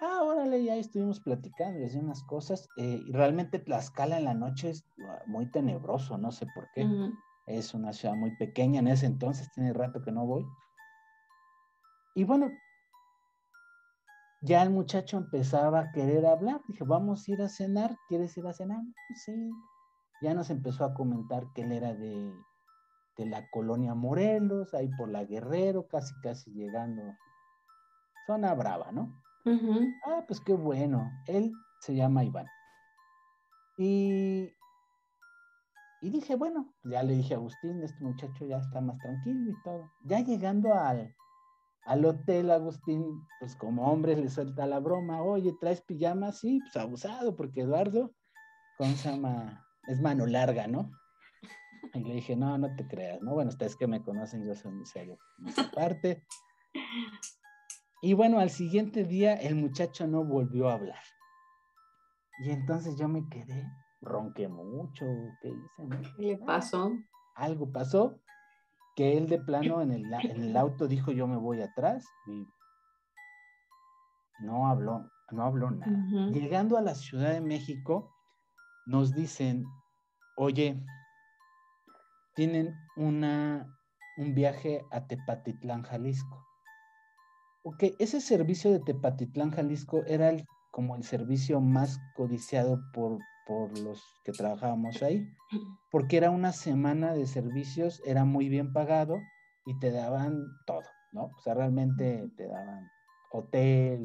Ah, órale, ya estuvimos platicando y unas cosas. Eh, y realmente Tlaxcala en la noche es ah, muy tenebroso, no sé por qué. Es una ciudad muy pequeña en ese entonces, tiene rato que no voy. Y bueno, ya el muchacho empezaba a querer hablar. Dije, vamos a ir a cenar. ¿Quieres ir a cenar? Sí. Ya nos empezó a comentar que él era de, la colonia Morelos, ahí por la Guerrero, casi, casi llegando. Zona brava, ¿no? Ah, pues qué bueno. Él se llama Iván. Y, y dije, bueno, ya le dije a Agustín, este muchacho ya está más tranquilo y todo. Ya llegando al, al hotel, Agustín, pues como hombre le suelta la broma, oye, ¿traes pijama? Sí, pues abusado, porque Eduardo, con llama? Es mano larga, ¿no? Y le dije, no, no te creas, ¿no? Bueno, ustedes que me conocen, yo soy muy serio en esa parte. Y bueno, al siguiente día el muchacho no volvió a hablar. Y entonces yo me quedé, ronqué mucho, ¿qué hice?
¿Qué le pasó?
Algo pasó que él de plano en el, en el auto dijo yo me voy atrás y no habló, no habló nada. Llegando a la Ciudad de México, nos dicen, oye, tienen una, un viaje a Tepatitlán, Jalisco. Ok, ese servicio de Tepatitlán, Jalisco era como el servicio más codiciado por, por los que trabajábamos ahí, porque era una semana de servicios, era muy bien pagado y te daban todo, ¿no? O sea, realmente te daban hotel,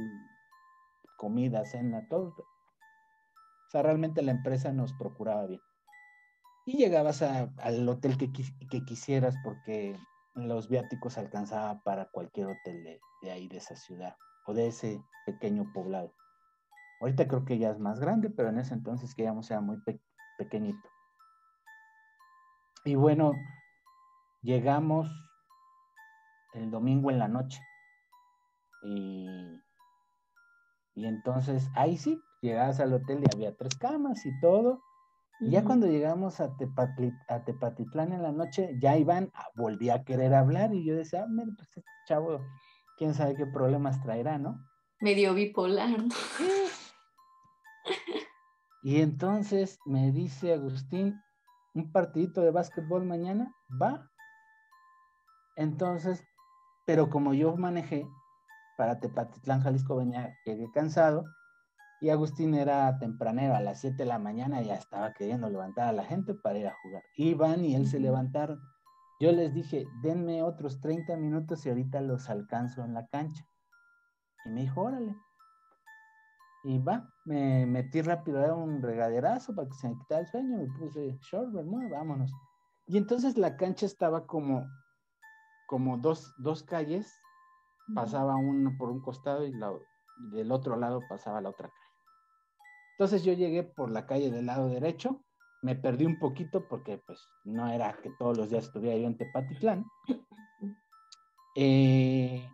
comida, cena, todo. O sea, realmente la empresa nos procuraba bien. Y llegabas al hotel que, quisieras porque los viáticos alcanzaba para cualquier hotel de, ahí, de esa ciudad o de ese pequeño poblado. Ahorita creo que ya es más grande, pero en ese entonces que ya muy pequeñito. Y bueno, llegamos el domingo en la noche. Y, y entonces ahí sí, llegabas al hotel y había tres camas y todo. Y ya cuando llegamos a, a, Tepatitlán en la noche, ya Iván volvía a querer hablar y yo decía, ah, mira, pues este chavo, quién sabe qué problemas traerá, ¿no?
Medio bipolar. ¿no?
Y entonces me dice Agustín, un partidito de básquetbol mañana, va. Entonces, pero como yo manejé para Tepatitlán, Jalisco, venía, llegué cansado, y Agustín era tempranero, a las 7 de la mañana ya estaba queriendo levantar a la gente para ir a jugar. Iban y él se levantaron. Yo les dije, denme otros 30 minutos y ahorita los alcanzo en la cancha. Y me dijo, órale. Y va, me metí rápido, era un regaderazo para que se me quitara el sueño, me puse short, ¿verdad? vámonos. Y entonces la cancha estaba como, como dos, dos calles, pasaba uno por un costado y del otro lado pasaba la otra calle. Entonces yo llegué por la calle del lado derecho, me perdí un poquito porque pues no era que todos los días estuviera yo en Tepatitlán. Eh,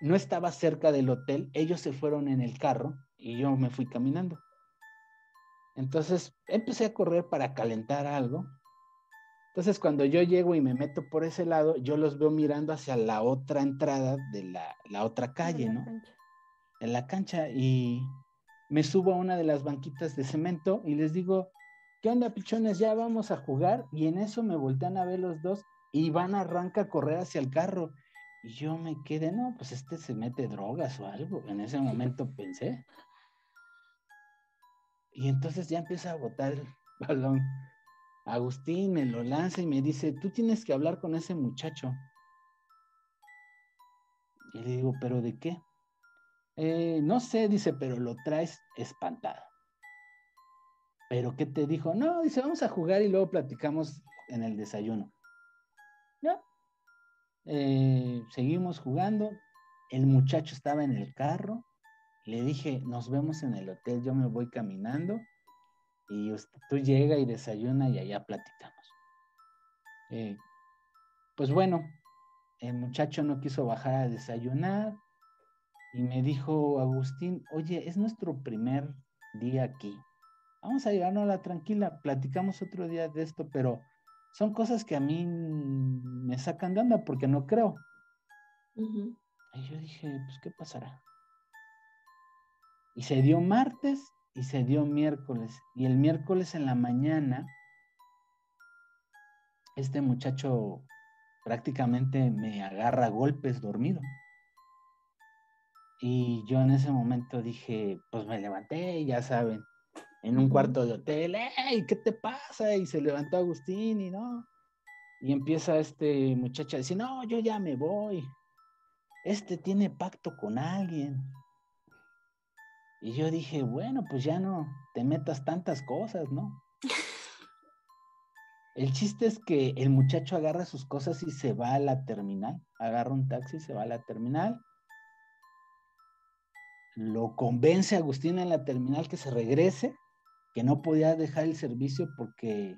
no estaba cerca del hotel, ellos se fueron en el carro y yo me fui caminando. Entonces empecé a correr para calentar algo. Entonces cuando yo llego y me meto por ese lado, yo los veo mirando hacia la otra entrada de la, otra calle, ¿no? En la cancha. Y, me subo a una de las banquitas de cemento y les digo, ¿qué onda, pichones? Ya vamos a jugar. Y en eso me voltean a ver los dos y van a arranca a correr hacia el carro. Y yo me quedé, no, pues este se mete drogas o algo. En ese momento pensé. Y entonces ya empieza a botar el balón. Agustín me lo lanza y me dice, tú tienes que hablar con ese muchacho. Y le digo, ¿pero de qué? Eh, no sé, dice, pero lo traes espantado. ¿Pero qué te dijo? No, dice, vamos a jugar y luego platicamos en el desayuno. Ya. Eh, seguimos jugando. El muchacho estaba en el carro. Le dije, nos vemos en el hotel, yo me voy caminando y tú llega y desayuna y allá platicamos. Eh, pues bueno, el muchacho no quiso bajar a desayunar y me dijo Agustín, oye, es nuestro primer día aquí. Vamos a llevarnos a la tranquila, platicamos otro día de esto, pero son cosas que a mí me sacan de onda porque no creo. Y yo dije, pues, ¿qué pasará? Y se dio martes y se dio miércoles. Y el miércoles en la mañana, este muchacho prácticamente me agarra golpes dormido. Y yo en ese momento dije, pues me levanté, ya saben, en un cuarto de hotel, ¡Ey! ¿Qué te pasa? Y se levantó Agustín y no. Y empieza este muchacho a decir, no, yo ya me voy. Este tiene pacto con alguien. Y yo dije, bueno, pues ya no te metas tantas cosas, ¿no? El chiste es que el muchacho agarra sus cosas y se va a la terminal. Agarra un taxi y se va a la terminal. Lo convence a Agustín en la terminal que se regrese, que no podía dejar el servicio porque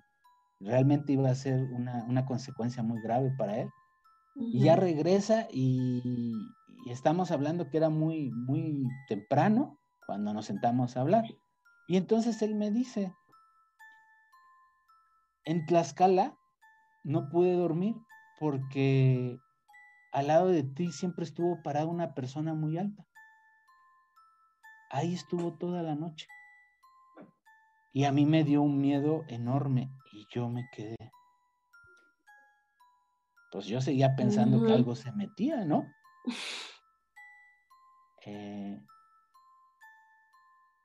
realmente iba a ser una, consecuencia muy grave para él. Y ya regresa y, y, estamos hablando que era muy, muy temprano cuando nos sentamos a hablar. Y entonces él me dice, en Tlaxcala no pude dormir porque al lado de ti siempre estuvo parada una persona muy alta. Ahí estuvo toda la noche. Y a mí me dio un miedo enorme y yo me quedé. Pues yo seguía pensando que algo se metía, ¿no? Eh,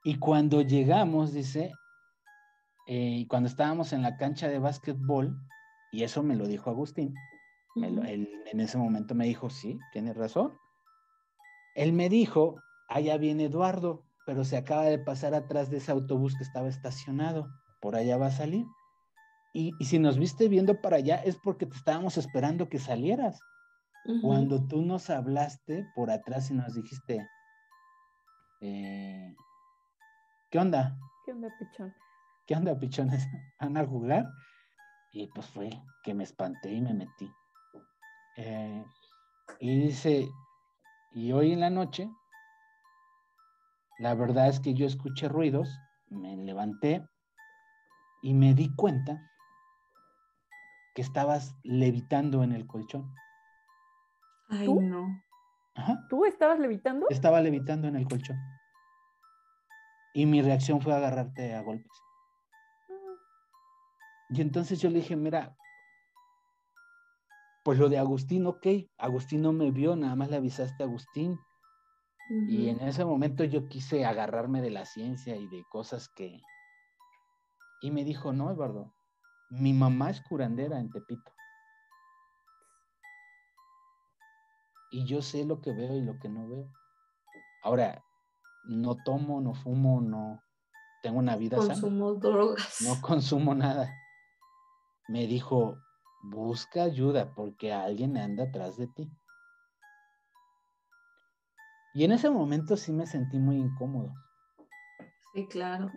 y cuando llegamos, dice, eh, cuando estábamos en la cancha de básquetbol, y eso me lo dijo Agustín, él en ese momento me dijo, sí, tienes razón. Él me dijo, allá viene Eduardo, pero se acaba de pasar atrás de ese autobús que estaba estacionado, por allá va a salir. Y, si nos viste viendo para allá es porque te estábamos esperando que salieras. Cuando tú nos hablaste por atrás y nos dijiste, eh, ¿qué onda?
¿Qué onda, pichón?
¿Qué onda, pichones? ¿Van a jugar? Y pues fue que me espanté y me metí. Eh, y dice, y hoy en la noche, la verdad es que yo escuché ruidos, me levanté y me di cuenta que estabas levitando en el colchón.
Ay, no. ¿Tú estabas levitando?
Estaba levitando en el colchón. Y mi reacción fue agarrarte a golpes. Y entonces yo le dije, mira, pues lo de Agustín, ok, Agustín no me vio, nada más le avisaste a Agustín. Y en ese momento yo quise agarrarme de la ciencia y de cosas que... Y me dijo, no, Eduardo, mi mamá es curandera en Tepito. Y yo sé lo que veo y lo que no veo. Ahora, no tomo, no fumo, no tengo una vida
consumo drogas.
No consumo nada. Me dijo, busca ayuda porque alguien anda atrás de ti. Y en ese momento sí me sentí muy incómodo.
Sí, claro.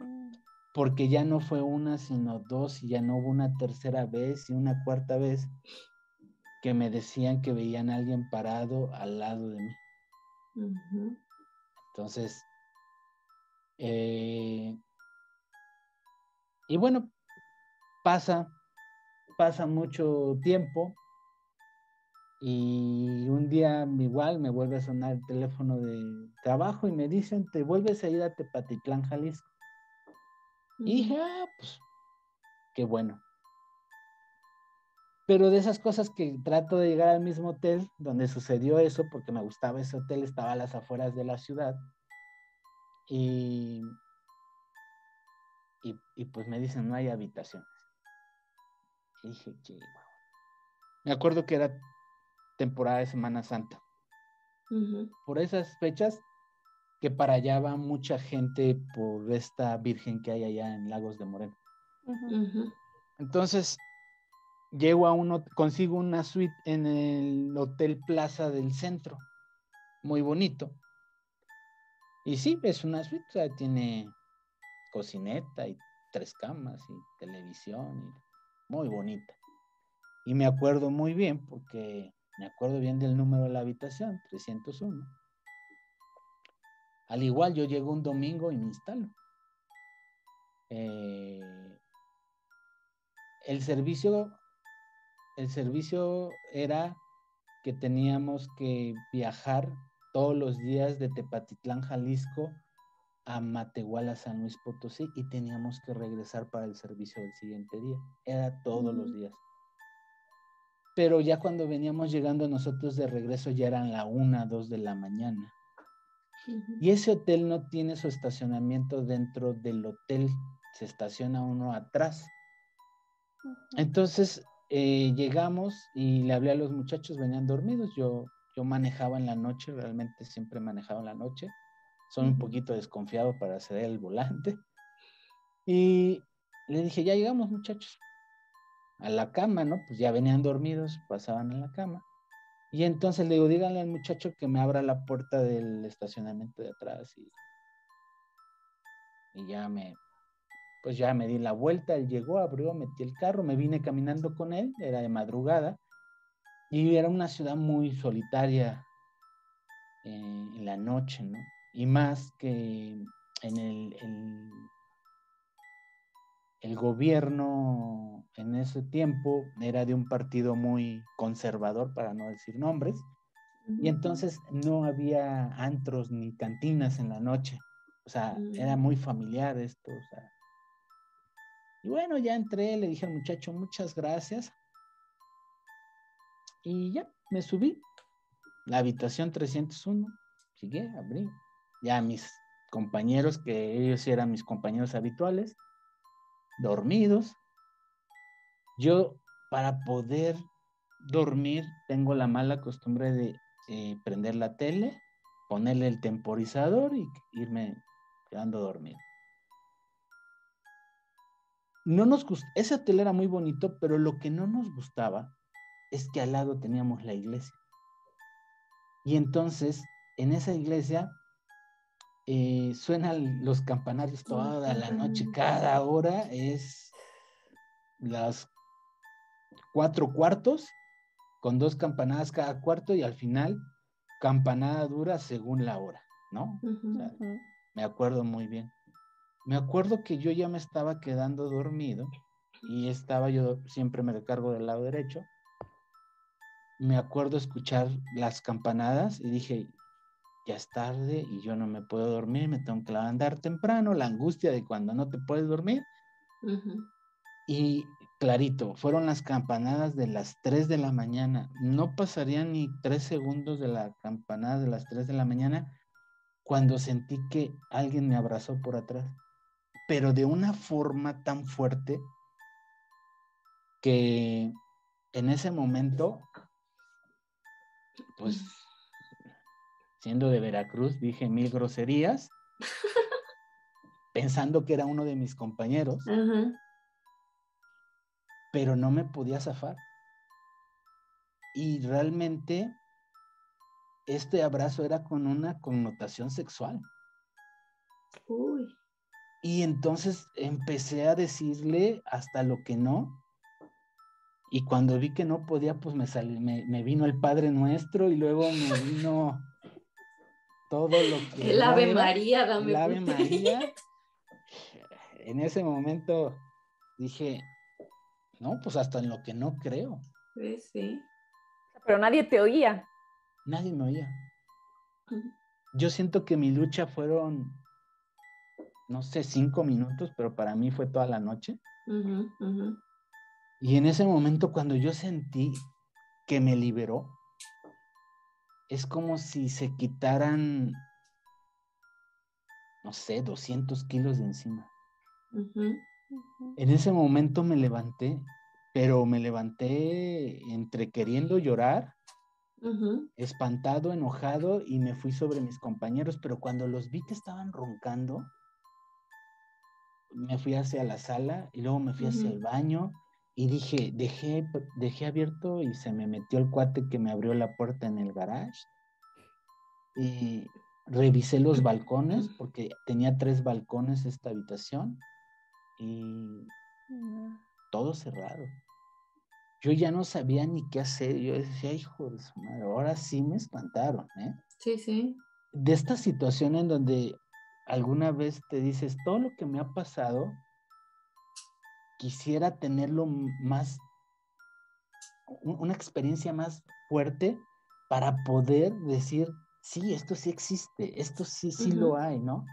Porque ya no fue una, sino dos, y ya no hubo una tercera vez y una cuarta vez que me decían que veían a alguien parado al lado de mí. Entonces, eh, y bueno, pasa, pasa mucho tiempo y un día igual me vuelve a sonar el teléfono de, trabajo y me dicen, te vuelves a ir a Tepatitlán, Jalisco. Y dije, ah, pues, qué bueno. Pero de esas cosas que trato de llegar al mismo hotel donde sucedió eso, porque me gustaba ese hotel, estaba a las afueras de la ciudad. Y, y, pues me dicen, no hay habitaciones. Y dije, chihuahua. Me acuerdo que era temporada de Semana Santa. Por esas fechas que para allá va mucha gente por esta virgen que hay allá en Lagos de Moreno. Entonces, llego a uno, consigo una suite en el Hotel Plaza del Centro, muy bonito. Y sí, es una suite, o sea, tiene cocineta y tres camas y televisión, y muy bonita. Y me acuerdo muy bien porque me acuerdo bien del número de la habitación, 301. Al igual yo llego un domingo y me instalo. Eh, el servicio, el servicio era que teníamos que viajar todos los días de Tepatitlán, Jalisco, a Matehuala, San Luis Potosí, y teníamos que regresar para el servicio del siguiente día. Era todos los días. Pero ya cuando veníamos llegando nosotros de regreso ya eran la una, dos de la mañana. Y ese hotel no tiene su estacionamiento dentro del hotel, se estaciona uno atrás. Entonces eh, llegamos y le hablé a los muchachos, venían dormidos, yo, yo manejaba en la noche, realmente siempre manejaba en la noche, soy un poquito desconfiado para hacer el volante. Y le dije, ya llegamos muchachos, a la cama, ¿no? Pues ya venían dormidos, pasaban en la cama. Y entonces le digo, díganle al muchacho que me abra la puerta del estacionamiento de atrás y, y ya me, pues ya me di la vuelta, él llegó, abrió, metí el carro, me vine caminando con él, era de madrugada, y era una ciudad muy solitaria eh, en la noche, ¿no? Y más que en el gobierno en ese tiempo era de un partido muy conservador, para no decir nombres, y entonces no había antros ni cantinas en la noche. O sea, era muy familiar esto. O sea. Y bueno, ya entré, le dije al muchacho, muchas gracias. Y ya, me subí. La habitación 301. Llegué, abrí. Ya mis compañeros, que ellos eran mis compañeros habituales, dormidos. Yo para poder dormir tengo la mala costumbre de eh, prender la tele, ponerle el temporizador y irme quedando dormido. No nos ese hotel era muy bonito, pero lo que no nos gustaba es que al lado teníamos la iglesia. Y entonces, en esa iglesia eh, suenan los campanarios toda la noche, cada hora es las cuatro cuartos, con dos campanadas cada cuarto y al final campanada dura según la hora, ¿no? me acuerdo muy bien. Me acuerdo que yo ya me estaba quedando dormido y estaba yo, siempre me recargo del lado derecho. Me acuerdo escuchar las campanadas y dije, ya es tarde y yo no me puedo dormir, me tengo que levantar temprano, la angustia de cuando no te puedes dormir. Y clarito, fueron las campanadas de las 3 de la mañana. No pasarían ni tres segundos de la campanada de las 3 de la mañana cuando sentí que alguien me abrazó por atrás, pero de una forma tan fuerte que en ese momento, pues siendo de Veracruz, dije mil groserías, pensando que era uno de mis compañeros, pero no me podía zafar. Y realmente este abrazo era con una connotación sexual. Y entonces empecé a decirle hasta lo que no. Y cuando vi que no podía, pues me, me, me vino el Padre Nuestro y luego me vino todo lo que...
El Ave María,
dame. El Ave María. En ese momento dije, no, pues hasta en lo que no creo.
Sí, sí. Pero nadie te oía.
Nadie me oía. yo siento que mi lucha fueron, no sé, cinco minutos, pero para mí fue toda la noche. Y en ese momento cuando yo sentí que me liberó, es como si se quitaran, no sé, 200 kilos de encima. En ese momento me levanté, pero me levanté entre queriendo llorar, espantado, enojado, y me fui sobre mis compañeros, pero cuando los vi que estaban roncando, me fui hacia la sala y luego me fui hacia el baño y dije, dejé, dejé abierto y se me metió el cuate que me abrió la puerta en el garage. Y revisé los balcones porque tenía tres balcones esta habitación y todo cerrado. Yo ya no sabía ni qué hacer. Yo decía, hijo de su madre, ahora sí me espantaron, ¿eh?
Sí, sí.
De esta situación en donde alguna vez te dices, todo lo que me ha pasado, quisiera tenerlo más, una experiencia más fuerte para poder decir, sí, esto sí existe, esto sí, sí lo hay, ¿no?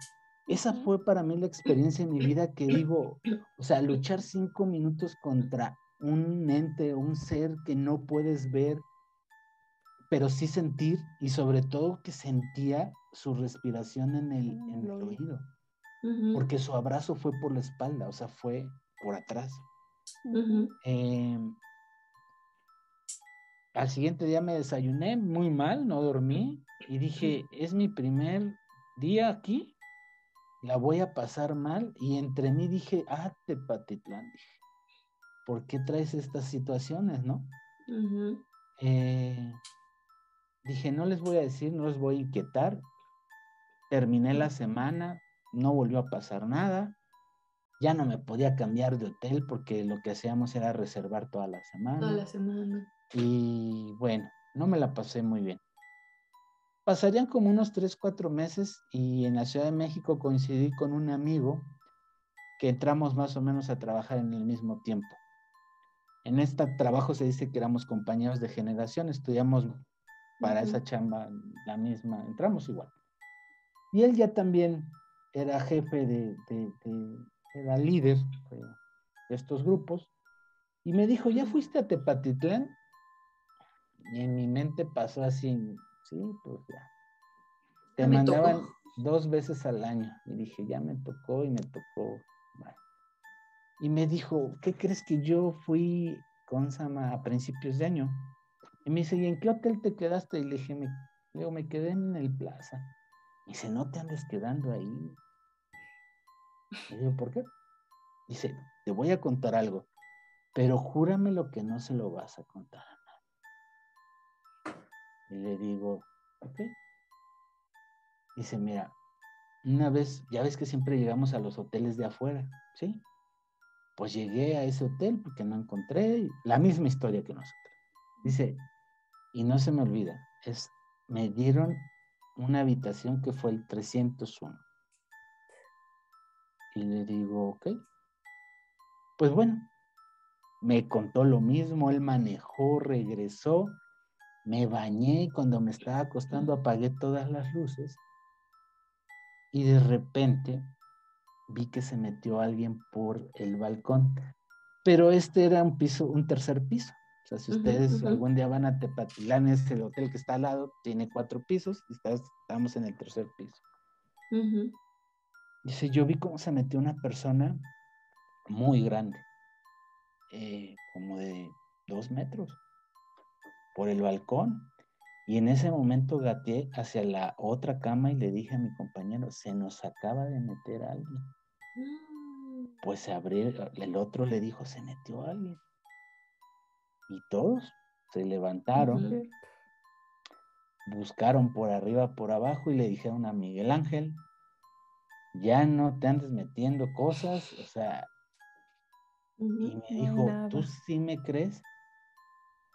Esa fue para mí la experiencia en mi vida que digo, o sea, luchar cinco minutos contra un ente, un ser que no puedes ver, pero sí sentir y sobre todo que sentía su respiración en el, en el oído, porque su abrazo fue por la espalda, o sea, fue por atrás. Em, al siguiente día me desayuné muy mal, no dormí y dije, es mi primer día aquí, la voy a pasar mal y entre mí dije, ah, Tepatitlán, dije, ¿por qué traes estas situaciones, no? Eh, dije, no les voy a decir, no les voy a inquietar. Terminé la semana, no volvió a pasar nada. Ya no me podía cambiar de hotel porque lo que hacíamos era reservar toda la semana.
Toda la semana.
Y bueno, no me la pasé muy bien. Pasarían como unos tres, cuatro meses y en la Ciudad de México coincidí con un amigo que entramos más o menos a trabajar en el mismo tiempo. En este trabajo se dice que éramos compañeros de generación, estudiamos para esa chamba la misma, entramos igual. Y él ya también era jefe de, era líder de estos grupos, y me dijo, ¿ya fuiste a Tepatitlán? Y en mi mente pasó así, sí, pues ya. Te mandaban dos veces al año. Y dije, ya me tocó y me tocó. Y me dijo, ¿qué crees que yo fui con Sama a principios de año? Y me dice, ¿y en qué hotel te quedaste? Y le dije, me, me quedé en el plaza. Y dice, no te andes quedando ahí. Y digo, ¿por qué? Dice, te voy a contar algo, pero júrame lo que no se lo vas a contar a nadie. Y le digo, ok. Dice, mira, una vez, ya ves que siempre llegamos a los hoteles de afuera, ¿sí? Pues llegué a ese hotel porque no encontré la misma historia que nosotros. Dice, y no se me olvida, es, me dieron una habitación que fue el 301. Y le digo, ok. Pues bueno, me contó lo mismo, él manejó, regresó, me bañé y cuando me estaba acostando apagué todas las luces y de repente vi que se metió alguien por el balcón, pero este era un piso, un tercer piso. O sea, si ustedes algún día van a Tepatilán, es el hotel que está al lado, tiene cuatro pisos y estamos en el tercer piso. Dice, yo vi cómo se metió una persona muy grande, eh, como de dos metros, por el balcón. Y en ese momento gateé hacia la otra cama y le dije a mi compañero, se nos acaba de meter alguien. Mm. Pues se abrió, el otro le dijo, se metió alguien. Y todos se levantaron, buscaron por arriba, por abajo y le dijeron a Miguel Ángel, ya no te andes metiendo cosas, o sea, y me dijo, ¿tú sí me crees?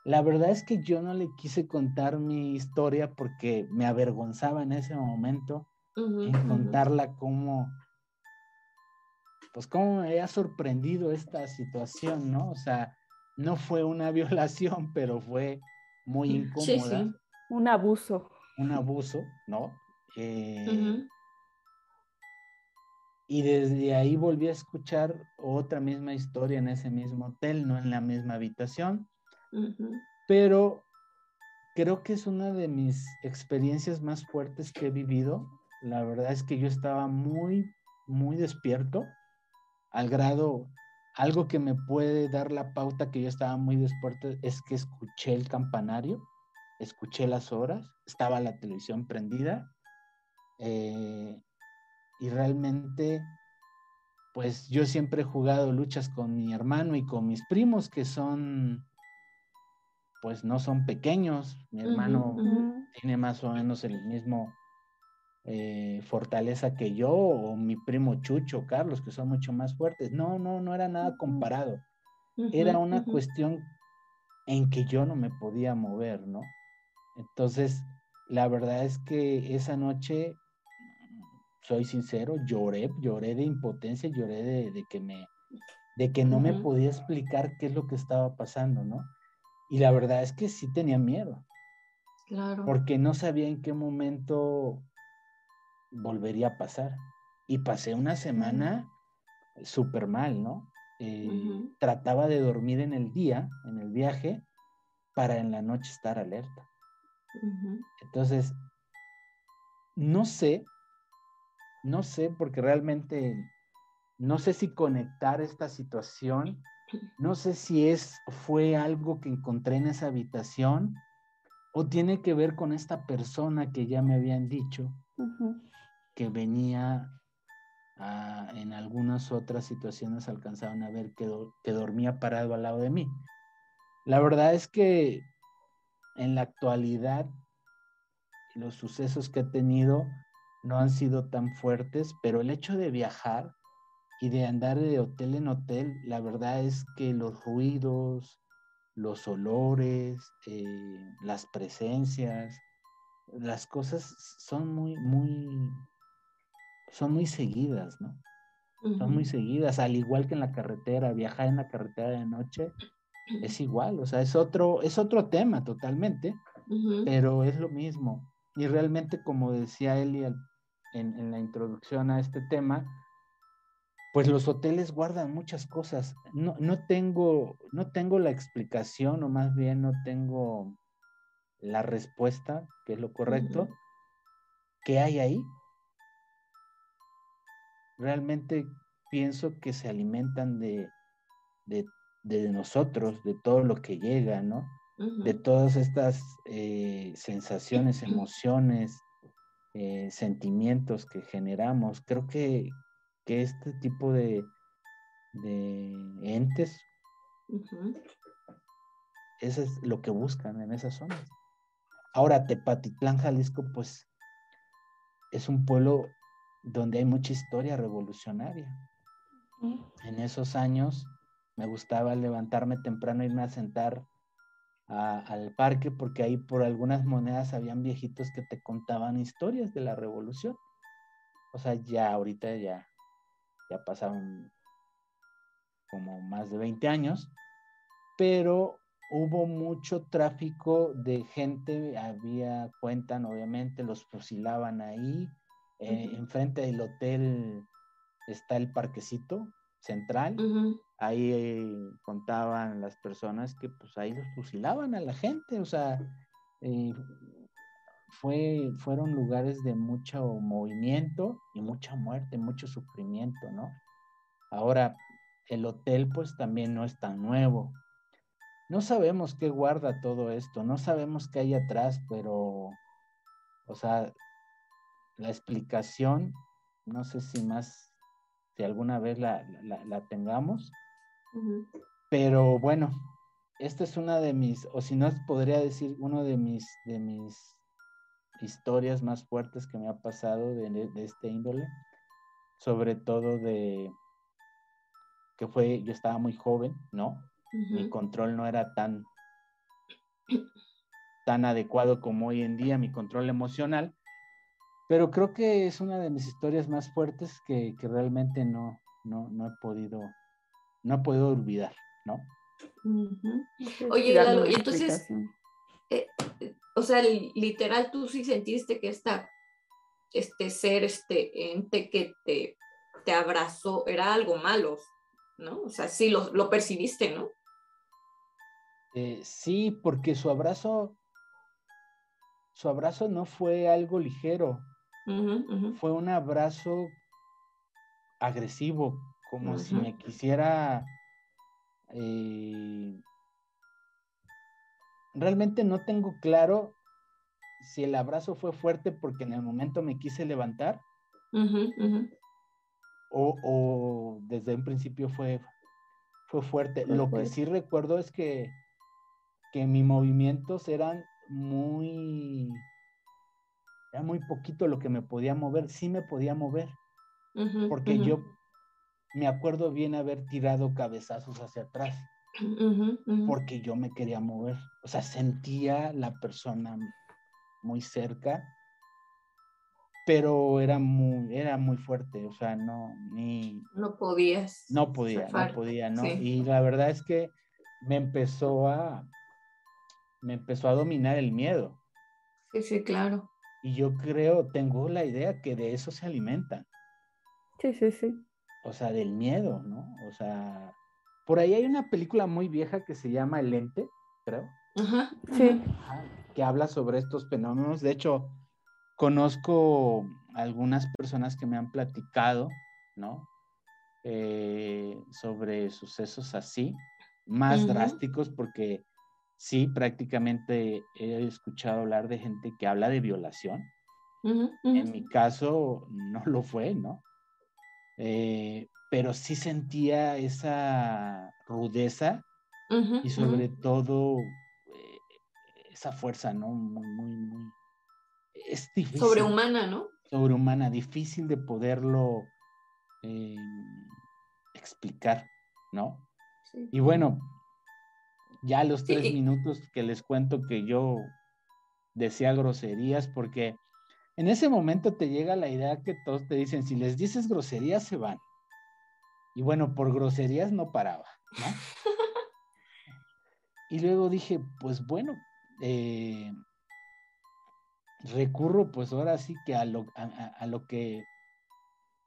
La verdad es que yo no le quise contar mi historia porque me avergonzaba en ese momento en contarla como, pues cómo me había sorprendido esta situación, ¿no? O sea, no fue una violación, pero fue muy incómoda.
Un abuso.
Un abuso, ¿no? Eh, y desde ahí volví a escuchar otra misma historia en ese mismo hotel, no en la misma habitación, pero creo que es una de mis experiencias más fuertes que he vivido. La verdad es que yo estaba muy, muy despierto, al grado, algo que me puede dar la pauta que yo estaba muy despierto es que escuché el campanario, escuché las horas, estaba la televisión prendida eh, y realmente, pues yo siempre he jugado luchas con mi hermano y con mis primos que son pues no son pequeños. Mi hermano tiene más o menos el mismo eh, fortaleza que yo, o mi primo Chucho, Carlos, que son mucho más fuertes. No, no, no era nada comparado. Era una cuestión en que yo no me podía mover, ¿no? Entonces, la verdad es que esa noche, soy sincero, lloré, lloré de impotencia, lloré de, de que me, de que no me podía explicar qué es lo que estaba pasando, ¿no? Y la verdad es que sí tenía miedo. Claro. Porque no sabía en qué momento volvería a pasar. Y pasé una semana súper mal, ¿no? Eh, trataba de dormir en el día, en el viaje, para en la noche estar alerta. Entonces, no sé, no sé, porque realmente no sé si conectar esta situación no sé si es, fue algo que encontré en esa habitación o tiene que ver con esta persona que ya me habían dicho que venía en algunas otras situaciones alcanzaban a ver que, que dormía parado al lado de mí. La verdad es que en la actualidad los sucesos que he tenido no han sido tan fuertes, pero el hecho de viajar y de andar de hotel en hotel, la verdad es que los ruidos, los olores, eh, las presencias, las cosas son muy, muy, son muy seguidas, ¿no? Son muy seguidas, al igual que en la carretera, viajar en la carretera de noche es igual, o sea, es otro, es otro tema totalmente, pero es lo mismo. Y realmente, como decía Eli en, en la introducción a este tema, pues los hoteles guardan muchas cosas. No, tengo, no tengo la explicación o más bien no tengo la respuesta, que es lo correcto, ¿qué hay ahí? Realmente pienso que se alimentan de, de, nosotros, de todo lo que llega, ¿no? De todas estas eh, sensaciones, emociones, eh, sentimientos que generamos. Creo que, que este tipo de, de entes, eso es lo que buscan en esas zonas. Ahora, Tepatitlán, Jalisco, pues es un pueblo donde hay mucha historia revolucionaria. En esos años me gustaba levantarme temprano, e irme a sentar al parque, porque ahí por algunas monedas habían viejitos que te contaban historias de la revolución. O sea, ya ahorita ya ya pasaron como más de 20 años, pero hubo mucho tráfico de gente, había, cuentan obviamente, los fusilaban ahí, eh, enfrente del hotel está el parquecito central, ahí contaban las personas que pues ahí los fusilaban a la gente, o sea, eh, fue, fueron lugares de mucho movimiento y mucha muerte, mucho sufrimiento, ¿no? Ahora, el hotel pues también no es tan nuevo. No sabemos qué guarda todo esto, no sabemos qué hay atrás, pero, o sea, la explicación, no sé si más, si alguna vez la, tengamos, pero bueno, esta es una de mis, o si no podría decir uno de mis, de mis historias más fuertes que me ha pasado de, este índole, sobre todo de que fue, yo estaba muy joven, ¿no? Mi control no era tan, tan adecuado como hoy en día, mi control emocional, pero creo que es una de mis historias más fuertes que, realmente no, no, no, he podido, no podido olvidar, ¿no?
Oye, Lalo, y entonces, eh, o sea, literal, tú sí sentiste que esta este ser, este ente que te, te abrazó, era algo malo, ¿no? O sea, sí lo, lo percibiste, ¿no?
Eh, sí, porque su abrazo, su abrazo no fue algo ligero, fue un abrazo agresivo, como si me quisiera... Eh, realmente no tengo claro si el abrazo fue fuerte porque en el momento me quise levantar O, desde un principio fue, fue fuerte. Lo que sí recuerdo es que, que mis movimientos eran muy, era muy poquito lo que me podía mover, sí me podía mover, porque yo me acuerdo bien haber tirado cabezazos hacia atrás, porque yo me quería mover, o sea, sentía la persona muy cerca, pero era muy, era muy fuerte, o sea, no, ni...
No podías.
No podía, no podía, ¿no? Y la verdad es que me empezó a, me empezó a dominar el miedo.
Sí, sí, claro.
Y yo creo, tengo la idea que de eso se alimentan.
Sí, sí, sí.
O sea, del miedo, ¿no? O sea, por ahí hay una película muy vieja que se llama El Ente, creo.
Ajá, sí.
que habla sobre estos fenómenos. De hecho, conozco algunas personas que me han platicado, ¿no? Eh, sobre sucesos así, más drásticos, porque sí, prácticamente he escuchado hablar de gente que habla de violación. En mi caso no lo fue, ¿no? Eh, pero sí sentía esa rudeza y sobre todo eh, esa fuerza, ¿no? Muy, muy, muy... Es difícil.
Sobrehumana, ¿no?
Sobrehumana, difícil de poderlo eh, explicar, ¿no? Y bueno, ya los tres minutos que les cuento que yo decía groserías, porque en ese momento te llega la idea que todos te dicen, si les dices groserías, se van. Y bueno, por groserías no paraba, ¿no? y luego dije, pues bueno, eh, recurro pues ahora sí que a lo, a, lo que,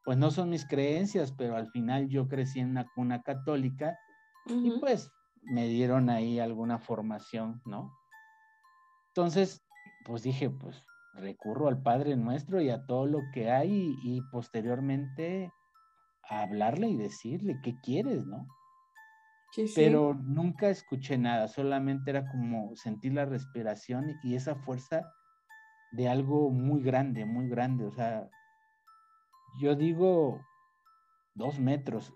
pues no son mis creencias, pero al final yo crecí en una cuna católica y pues me dieron ahí alguna formación, ¿no? Entonces, pues dije, pues recurro al Padre Nuestro y a todo lo que hay y, posteriormente a hablarle y decirle qué quieres, ¿no? Sí, Pero nunca escuché nada, solamente era como sentir la respiración y esa fuerza de algo muy grande, muy grande, o sea, yo digo dos metros,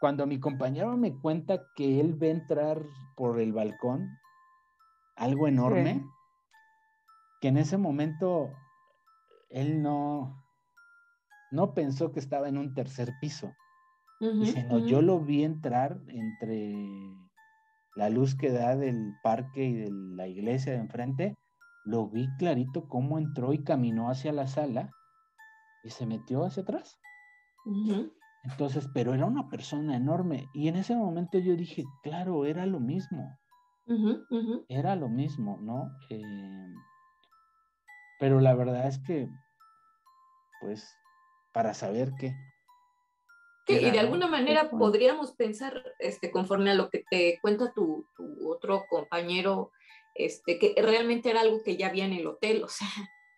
cuando mi compañero me cuenta que él ve entrar por el balcón algo enorme, que en ese momento él no, no pensó que estaba en un tercer piso. sino yo lo vi entrar entre la luz que da del parque y de la iglesia de enfrente, lo vi clarito cómo entró y caminó hacia la sala y se metió hacia atrás. Entonces, pero era una persona enorme. Y en ese momento yo dije, claro, era lo mismo. Era lo mismo, ¿no? Eh, pero la verdad es que, pues, para saber qué.
y de alguna manera podríamos pensar, este, conforme a lo que te cuenta tu, tu, otro compañero, este, que realmente era algo que ya había en el hotel, o sea,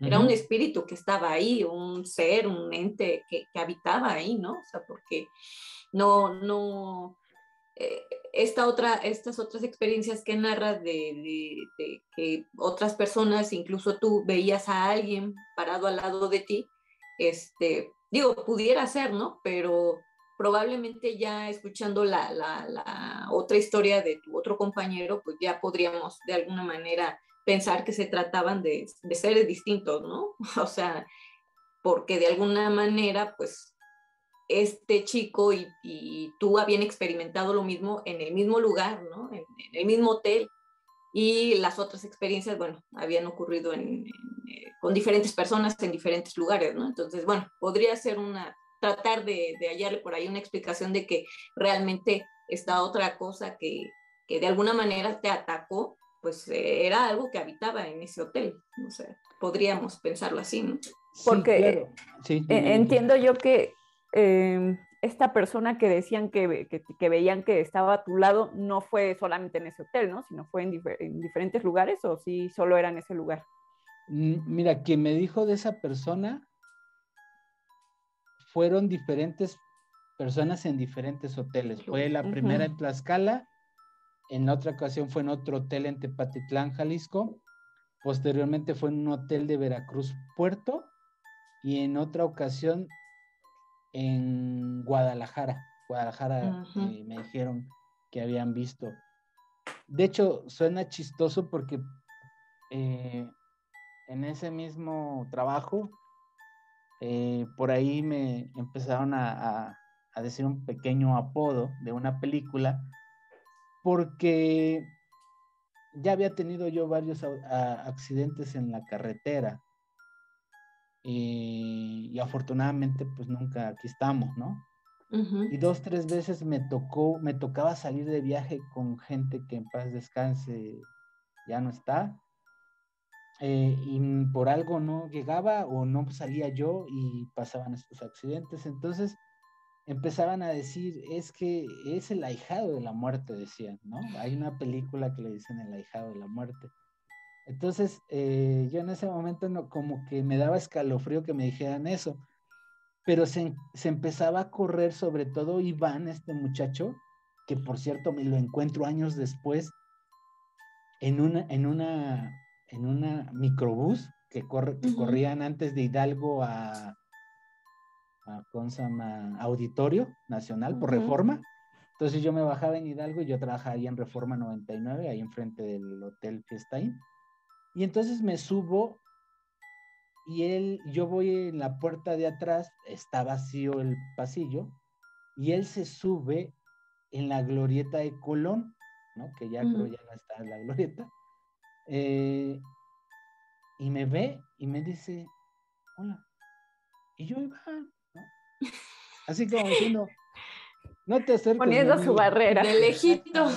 era un espíritu que estaba ahí, un ser, un ente que, habitaba ahí, ¿no? O sea, porque no, no, eh, esta otra, estas otras experiencias que narras de, que otras personas, incluso tú veías a alguien parado al lado de ti, este, digo, pudiera ser, ¿no? Pero probablemente ya escuchando la, la otra historia de tu otro compañero, pues ya podríamos de alguna manera pensar que se trataban de, seres distintos, ¿no? O sea, porque de alguna manera, pues, este chico y, tú habían experimentado lo mismo en el mismo lugar, ¿no? En, el mismo hotel. Y las otras experiencias, bueno, habían ocurrido eh, con diferentes personas en diferentes lugares, ¿no? Entonces, bueno, podría ser una, tratar de, de hallarle por ahí una explicación de que realmente esta otra cosa que, que de alguna manera te atacó, pues eh, era algo que habitaba en ese hotel, no sé, podríamos pensarlo así, ¿no?
Porque sí, eh, entiendo yo que em, esta persona que decían que, que, veían que estaba a tu lado no fue solamente en ese hotel, ¿no? Sino fue en, en diferentes lugares o sí solo era en ese lugar.
Mira, quien me dijo de esa persona fueron diferentes personas en diferentes hoteles. Fue la primera en Tlaxcala, en otra ocasión fue en otro hotel en Tepatitlán, Jalisco, posteriormente fue en un hotel de Veracruz, Puerto, y en otra ocasión en Guadalajara. Guadalajara eh, me dijeron que habían visto. De hecho, suena chistoso porque eh, en ese mismo trabajo, eh, por ahí me empezaron a, a decir un pequeño apodo de una película, porque ya había tenido yo varios accidentes en la carretera y, afortunadamente pues nunca aquí estamos, ¿no? Y dos, tres veces me tocó, me tocaba salir de viaje con gente que en paz descanse ya no está. Eh, y por algo no llegaba o no salía yo y pasaban estos accidentes. Entonces, empezaban a decir, es que es el ahijado de la muerte, decían, ¿no? Hay una película que le dicen el ahijado de la muerte. Entonces, eh, yo en ese momento no, como que me daba escalofrío que me dijeran eso, pero se, se, empezaba a correr sobre todo Iván, este muchacho, que por cierto me lo encuentro años después en una, en una, en una microbús que, corre, que corrían antes de Hidalgo a, ¿cómo se llama? Auditorio Nacional por reforma. Entonces yo me bajaba en Hidalgo y yo trabajaba ahí en Reforma 99, ahí enfrente del Hotel Fiesta Inn. Y entonces me subo y él, yo voy en la puerta de atrás, está vacío el pasillo, y él se sube en la glorieta de Colón, ¿no? Que ya creo ya no está en la glorieta. Eh, y me ve y me dice, hola. Y yo, iba Así como diciendo, no te acerques.
Poniendo su barrera.
De lejito.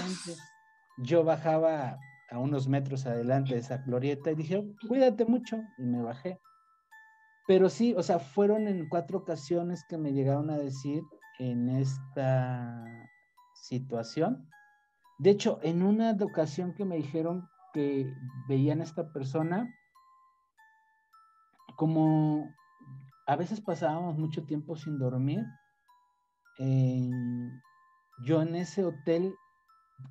Yo bajaba a unos metros adelante de esa glorieta y dije, cuídate mucho, y me bajé. Pero sí, o sea, fueron en cuatro ocasiones que me llegaron a decir en esta situación. De hecho, en una ocasión que me dijeron que veían a esta persona, como a veces pasábamos mucho tiempo sin dormir. yo en ese hotel,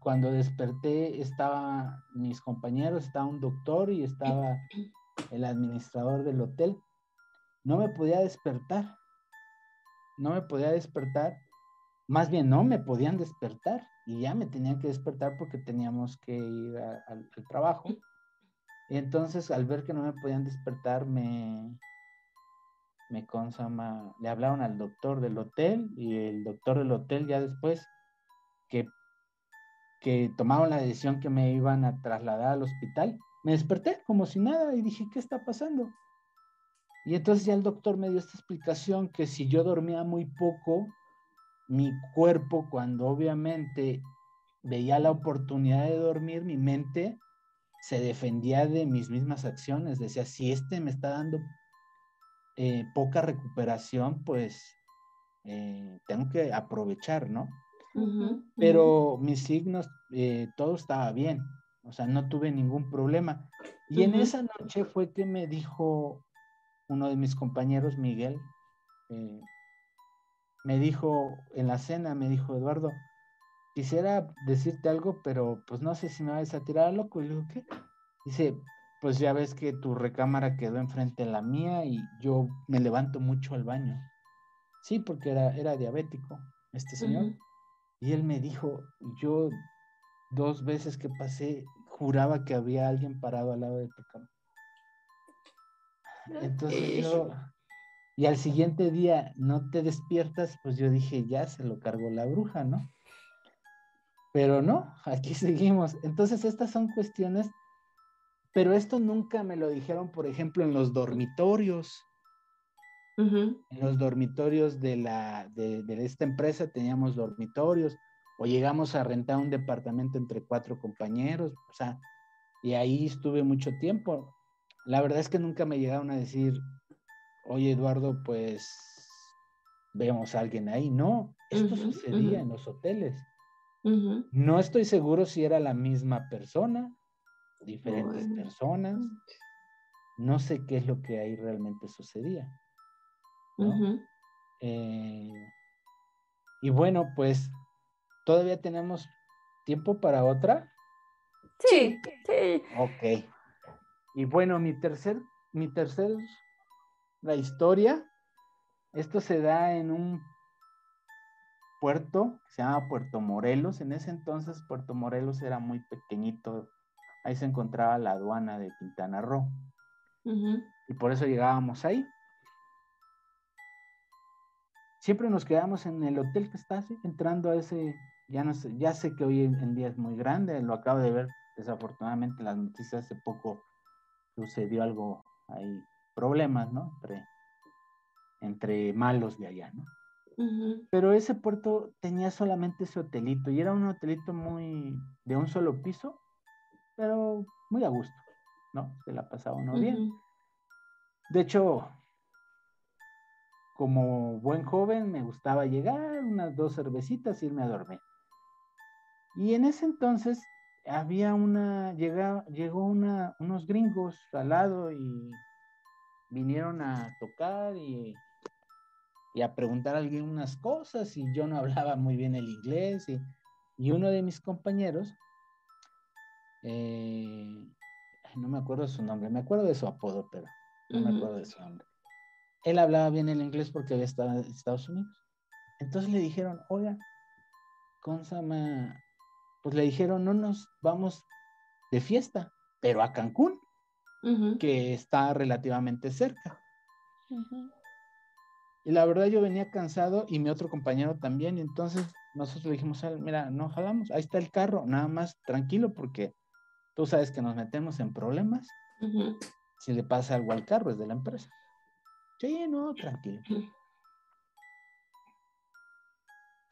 cuando desperté, estaba mis compañeros, estaba un doctor y estaba el administrador del hotel. No me podía despertar. No me podía despertar. Más bien, no me podían despertar. Y ya me tenían que despertar porque teníamos que ir al trabajo. Entonces, al ver que no me podían despertar, me, me consama, le hablaron al doctor del hotel y el doctor del hotel ya después que, que tomaron la decisión que me iban a trasladar al hospital, me desperté como si nada y dije, ¿qué está pasando? Y entonces ya el doctor me dio esta explicación que si yo dormía muy poco, mi cuerpo cuando obviamente veía la oportunidad de dormir, mi mente se defendía de mis mismas acciones, decía, si este me está dando eh, poca recuperación, pues eh, tengo que aprovechar, ¿no? Pero mis signos, eh, todo estaba bien, o sea, no tuve ningún problema. Y en esa noche fue que me dijo uno de mis compañeros, Miguel, me dijo en la cena, me dijo, Eduardo, quisiera decirte algo, pero pues no sé si me vas a tirar a loco. Y le digo, ¿qué? Dice, pues ya ves que tu recámara quedó enfrente de la mía y yo me levanto mucho al baño. Sí, porque era, era diabético este señor. Y él me dijo, yo dos veces que pasé juraba que había alguien parado al lado de tu cama. Entonces yo, y al siguiente día no te despiertas, pues yo dije, ya se lo cargó la bruja, ¿no? Pero no, aquí seguimos. Entonces estas son cuestiones pero esto nunca me lo dijeron, por ejemplo, en los dormitorios. En los dormitorios de, la, de, esta empresa teníamos dormitorios o llegamos a rentar un departamento entre cuatro compañeros, o sea, y ahí estuve mucho tiempo. La verdad es que nunca me llegaron a decir, oye Eduardo, pues vemos a alguien ahí. No, esto sucedía en los hoteles. No estoy seguro si era la misma persona, diferentes personas. No sé qué es lo que ahí realmente sucedía. Eh, y bueno, pues todavía tenemos tiempo para otra.
Sí, sí.
Ok. Y bueno, mi tercer, mi tercer, la historia, esto se da en un puerto que se llama Puerto Morelos. En ese entonces Puerto Morelos era muy pequeñito. Ahí se encontraba la aduana de Quintana Roo. Y por eso llegábamos ahí. Siempre nos quedamos en el hotel que está así, entrando a ese, ya no sé, ya sé que hoy en día es muy grande, lo acabo de ver desafortunadamente las noticias hace poco sucedió algo ahí, problemas, ¿no? Entre, entre malos de allá, ¿no? Pero ese puerto tenía solamente ese hotelito y era un hotelito muy de un solo piso, pero muy a gusto, ¿no? Se la pasaba uno bien. De hecho, como buen joven me gustaba llegar, unas dos cervecitas, irme a dormir. Y en ese entonces había una, llegó, llegó una, unos gringos al lado y vinieron a tocar y, y, a preguntar a alguien unas cosas y yo no hablaba muy bien el inglés y, y uno de mis compañeros, eh, no me acuerdo su nombre, me acuerdo de su apodo, pero no me acuerdo de su nombre. Él hablaba bien el inglés porque había estado en Estados Unidos. Entonces le dijeron, oiga, Consama, pues le dijeron, no nos vamos de fiesta, pero a Cancún, que está relativamente cerca. Y la verdad yo venía cansado y mi otro compañero también, y entonces nosotros le dijimos, mira, no jalamos, ahí está el carro, nada más tranquilo porque tú sabes que nos metemos en problemas. Si le pasa algo al carro, es de la empresa. Sí, no, tranquilo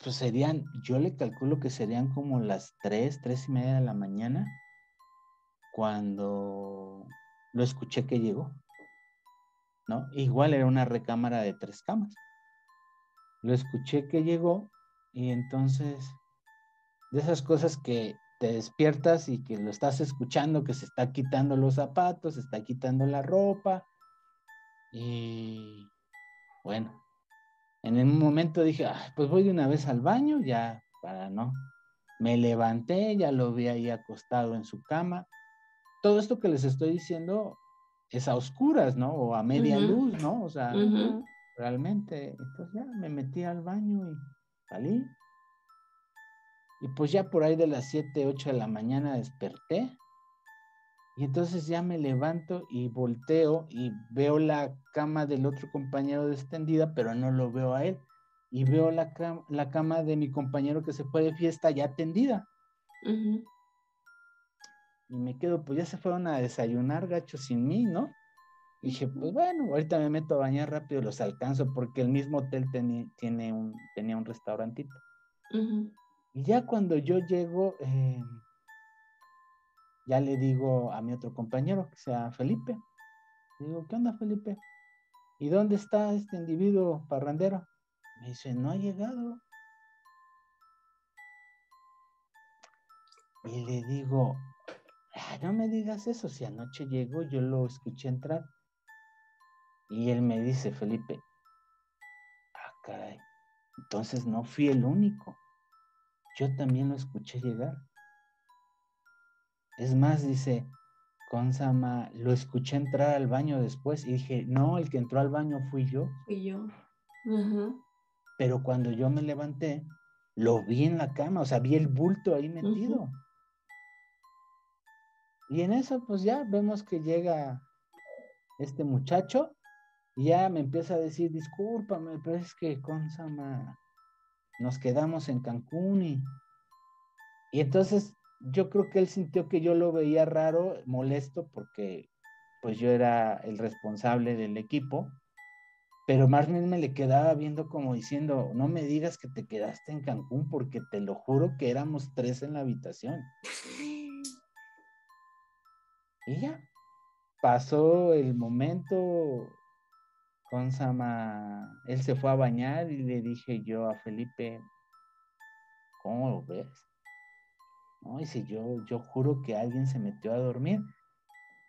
pues serían, yo le calculo que serían como las tres, tres y media de la mañana cuando lo escuché que llegó, ¿no? Igual era una recámara de tres camas. Lo escuché que llegó y entonces, de esas cosas que te despiertas y que lo estás escuchando, que se está quitando los zapatos, se está quitando la ropa y bueno, en un momento dije, pues voy de una vez al baño, ya para no. Me levanté, ya lo vi ahí acostado en su cama. Todo esto que les estoy diciendo es a oscuras, ¿no? O a media luz, ¿no? O sea, realmente. Entonces ya me metí al baño y salí. Y pues ya por ahí de las 7, 8 de la mañana desperté y entonces ya me levanto y volteo y veo la cama del otro compañero extendida, pero no lo veo a él. Y veo la, la cama de mi compañero que se fue de fiesta ya tendida. Y me quedo, pues ya se fueron a desayunar gacho sin mí, ¿no? Y dije, pues bueno, ahorita me meto a bañar rápido, los alcanzo, porque el mismo hotel tiene un, tenía un restaurantito. Y ya cuando yo llego, eh, ya le digo a mi otro compañero, que sea Felipe, le digo, ¿qué onda Felipe? ¿Y dónde está este individuo parrandero? Me dice, no ha llegado. Y le digo, ah, no me digas eso, si anoche llegó, yo lo escuché entrar. Y él me dice, Felipe, ah, caray, entonces no fui el único. Yo también lo escuché llegar. Es más, dice, Consama, lo escuché entrar al baño después y dije, no, el que entró al baño fui yo.
Fui yo.
Pero cuando yo me levanté, lo vi en la cama, o sea, vi el bulto ahí metido. Y en eso, pues ya vemos que llega este muchacho y ya me empieza a decir, discúlpame, pero es que Consama, nos quedamos en Cancún y, y entonces yo creo que él sintió que yo lo veía raro, molesto, porque pues yo era el responsable del equipo, pero más bien me le quedaba viendo como diciendo, no me digas que te quedaste en Cancún, porque te lo juro que éramos tres en la habitación. Y ya, pasó el momento, Consama, él se fue a bañar y le dije yo a Felipe, ¿cómo lo ves? No, dice, yo, yo juro que alguien se metió a dormir.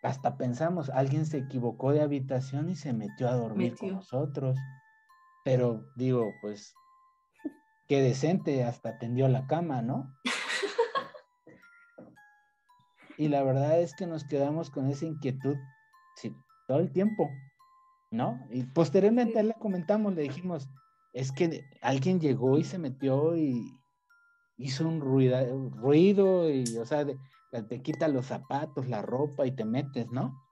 Hasta pensamos, alguien se equivocó de habitación y se metió a dormir con nosotros. Pero digo, pues, qué decente, hasta tendió la cama, ¿no? y la verdad es que nos quedamos con esa inquietud sí, todo el tiempo. ¿no? Y posteriormente le comentamos, le dijimos, es que alguien llegó y se metió y hizo un ruido, ruido y, o sea, te quita los zapatos, la ropa y te metes, ¿no?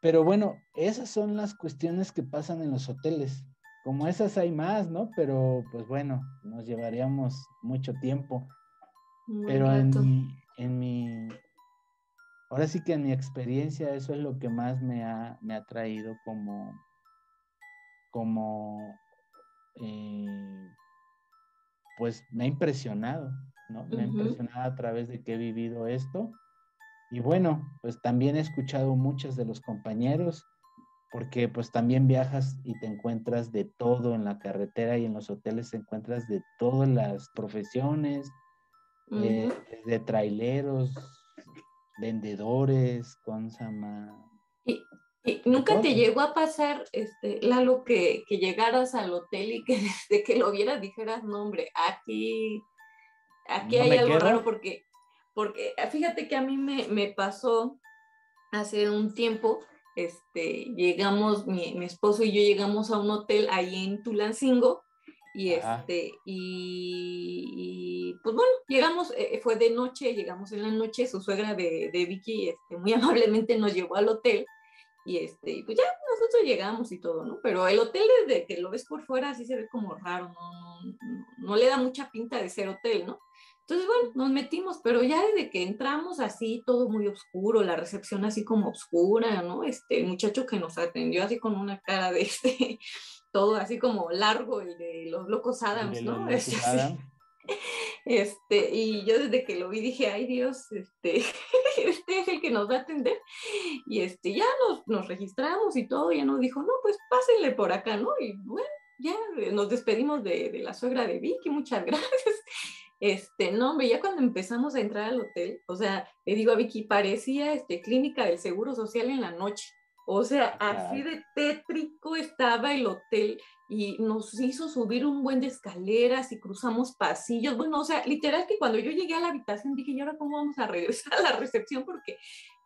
Pero bueno, esas son las cuestiones que pasan en los hoteles. Como esas hay más, ¿no? Pero pues bueno, nos llevaríamos mucho tiempo. Pero en en mi, ahora sí que en mi experiencia eso es lo que más me ha, me ha traído como, como, eh, pues me ha impresionado, ¿no? Me ha impresionado a través de que he vivido esto. Y bueno, pues también he escuchado muchos de los compañeros, porque pues también viajas y te encuentras de todo en la carretera y en los hoteles te encuentras de todas las profesiones, eh, de traileros, vendedores, con Sama.
¿Y, nunca te llegó a pasar, este, Lalo, que, que, llegaras al hotel y que desde que lo vieras dijeras, no, hombre, aquí, aquí hay algo raro porque, porque ah, fíjate que a mí me, me pasó hace un tiempo, este, llegamos, mi, mi, esposo y yo llegamos a un hotel ahí en Tulancingo y este, y, pues bueno, llegamos, eh, fue de noche, llegamos en la noche, su suegra de, de Vicky este, muy amablemente nos llevó al hotel y este, pues ya nosotros llegamos y todo, ¿no? Pero el hotel desde que lo ves por fuera así se ve como raro, no, no, no le da mucha pinta de ser hotel, ¿no? Entonces, bueno, nos metimos, pero ya desde que entramos así, todo muy oscuro, la recepción así como oscura, ¿no? Este, el muchacho que nos atendió así con una cara de este, todo así como largo, el de los locos Adams, ¿no? Este, y yo desde que lo vi dije, ay Dios, este, este es el que nos va a atender. Y este, ya nos, nos registramos y todo, ya nos dijo, no, pues pásenle por acá, ¿no? Y bueno, ya nos despedimos de, de la suegra de Vicky, muchas gracias. Este, no, hombre, ya cuando empezamos a entrar al hotel, o sea, le digo a Vicky, parecía este, clínica del Seguro Social en la noche. O sea, así de tétrico estaba el hotel y nos hizo subir un buen de escaleras y cruzamos pasillos. Bueno, o sea, literal que cuando yo llegué a la habitación dije, ¿y ahora cómo vamos a regresar a la recepción? Porque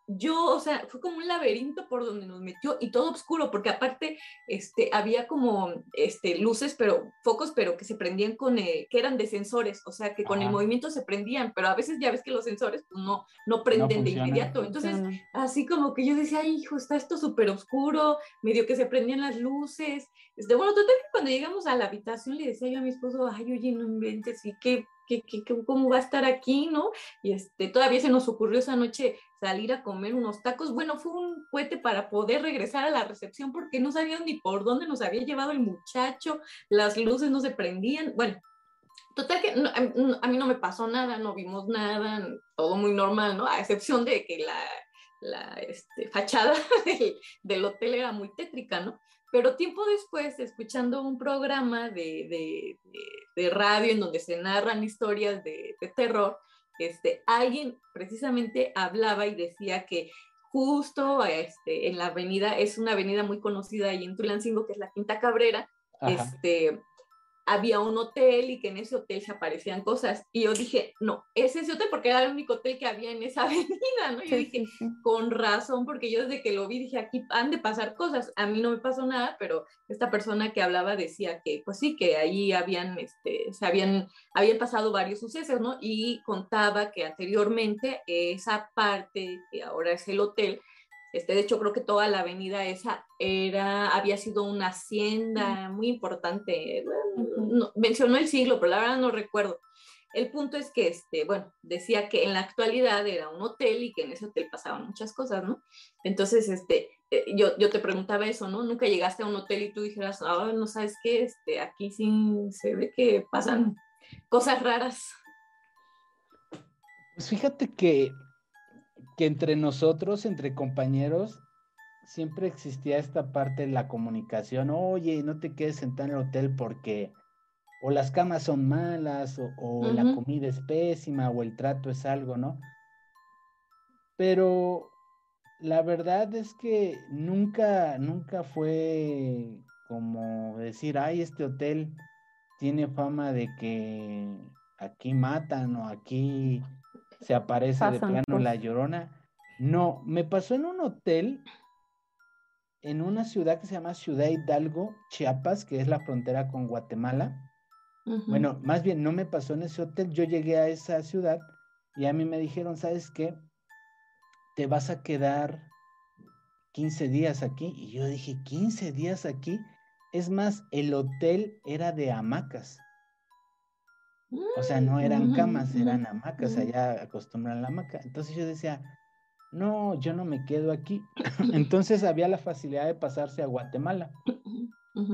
yo, o sea, fue como un laberinto por donde nos metió y todo oscuro, porque aparte, este, había como, este, luces, pero, focos, pero que se prendían con, eh, que eran de sensores, o sea, que con el movimiento se prendían, pero a veces ya ves que los sensores, pues, no, no prenden de inmediato, entonces, así como que yo decía, ay, hijo, está esto súper oscuro, medio que se prendían las luces, este, bueno, total que cuando llegamos a la habitación le decía yo a mi esposo, ay, oye, no inventes, ¿y qué, qué, cómo va a estar aquí, no? Y este, todavía se nos ocurrió esa noche salir a comer unos tacos. Bueno, fue un puente para poder regresar a la recepción porque no sabían ni por dónde nos había llevado el muchacho, las luces no se prendían. Bueno, total que a, mí no me pasó nada, no vimos nada, todo muy normal, ¿no? A excepción de que la, la este, fachada del, hotel era muy tétrica, ¿no? Pero tiempo después, escuchando un programa de, de, de, radio en donde se narran historias de, terror, este, alguien precisamente hablaba y decía que justo este, en la avenida, es una avenida muy conocida ahí en Tulancingo, que es la Quinta Cabrera, este, había un hotel y que en ese hotel se aparecían cosas. Y yo dije, no, es ese hotel porque era el único hotel que había en esa avenida, ¿no? Yo dije, con razón, porque yo desde que lo vi dije, aquí han de pasar cosas. A mí no me pasó nada, pero esta persona que hablaba decía que, pues sí, que ahí habían, este, se habían, habían pasado varios sucesos, ¿no? Y contaba que anteriormente esa parte, que ahora es el hotel, este, de hecho, creo que toda la avenida esa era, había sido una hacienda muy importante. mencionó el siglo, pero la verdad no recuerdo. El punto es que, este, bueno, decía que en la actualidad era un hotel y que en ese hotel pasaban muchas cosas, ¿no? Entonces, este, eh, yo, yo te preguntaba eso, ¿no? Nunca llegaste a un hotel y tú dijeras, ah, no sabes qué, este, aquí sí se ve que pasan cosas raras.
Pues fíjate que que entre nosotros, entre compañeros, siempre existía esta parte de la comunicación, oye, no te quedes sentado en el hotel porque o las camas son malas, o, la comida es pésima, o el trato es algo, ¿no? Pero la verdad es que nunca, nunca fue como decir, ay, este hotel tiene fama de que aquí matan o aquí se aparece de plano la llorona. No, me pasó en un hotel en una ciudad que se llama Ciudad Hidalgo, Chiapas, que es la frontera con Guatemala. Bueno, más bien no me pasó en ese hotel, yo llegué a esa ciudad y a mí me dijeron, ¿sabes qué? Te vas a quedar 15 días aquí. Y yo dije, 15 días aquí. Es más, el hotel era de hamacas. O sea, no eran mm, camas, eran hamacas, allá acostumbran la hamaca. Entonces yo decía, no, yo no me quedo aquí. Entonces había la facilidad de pasarse a Guatemala.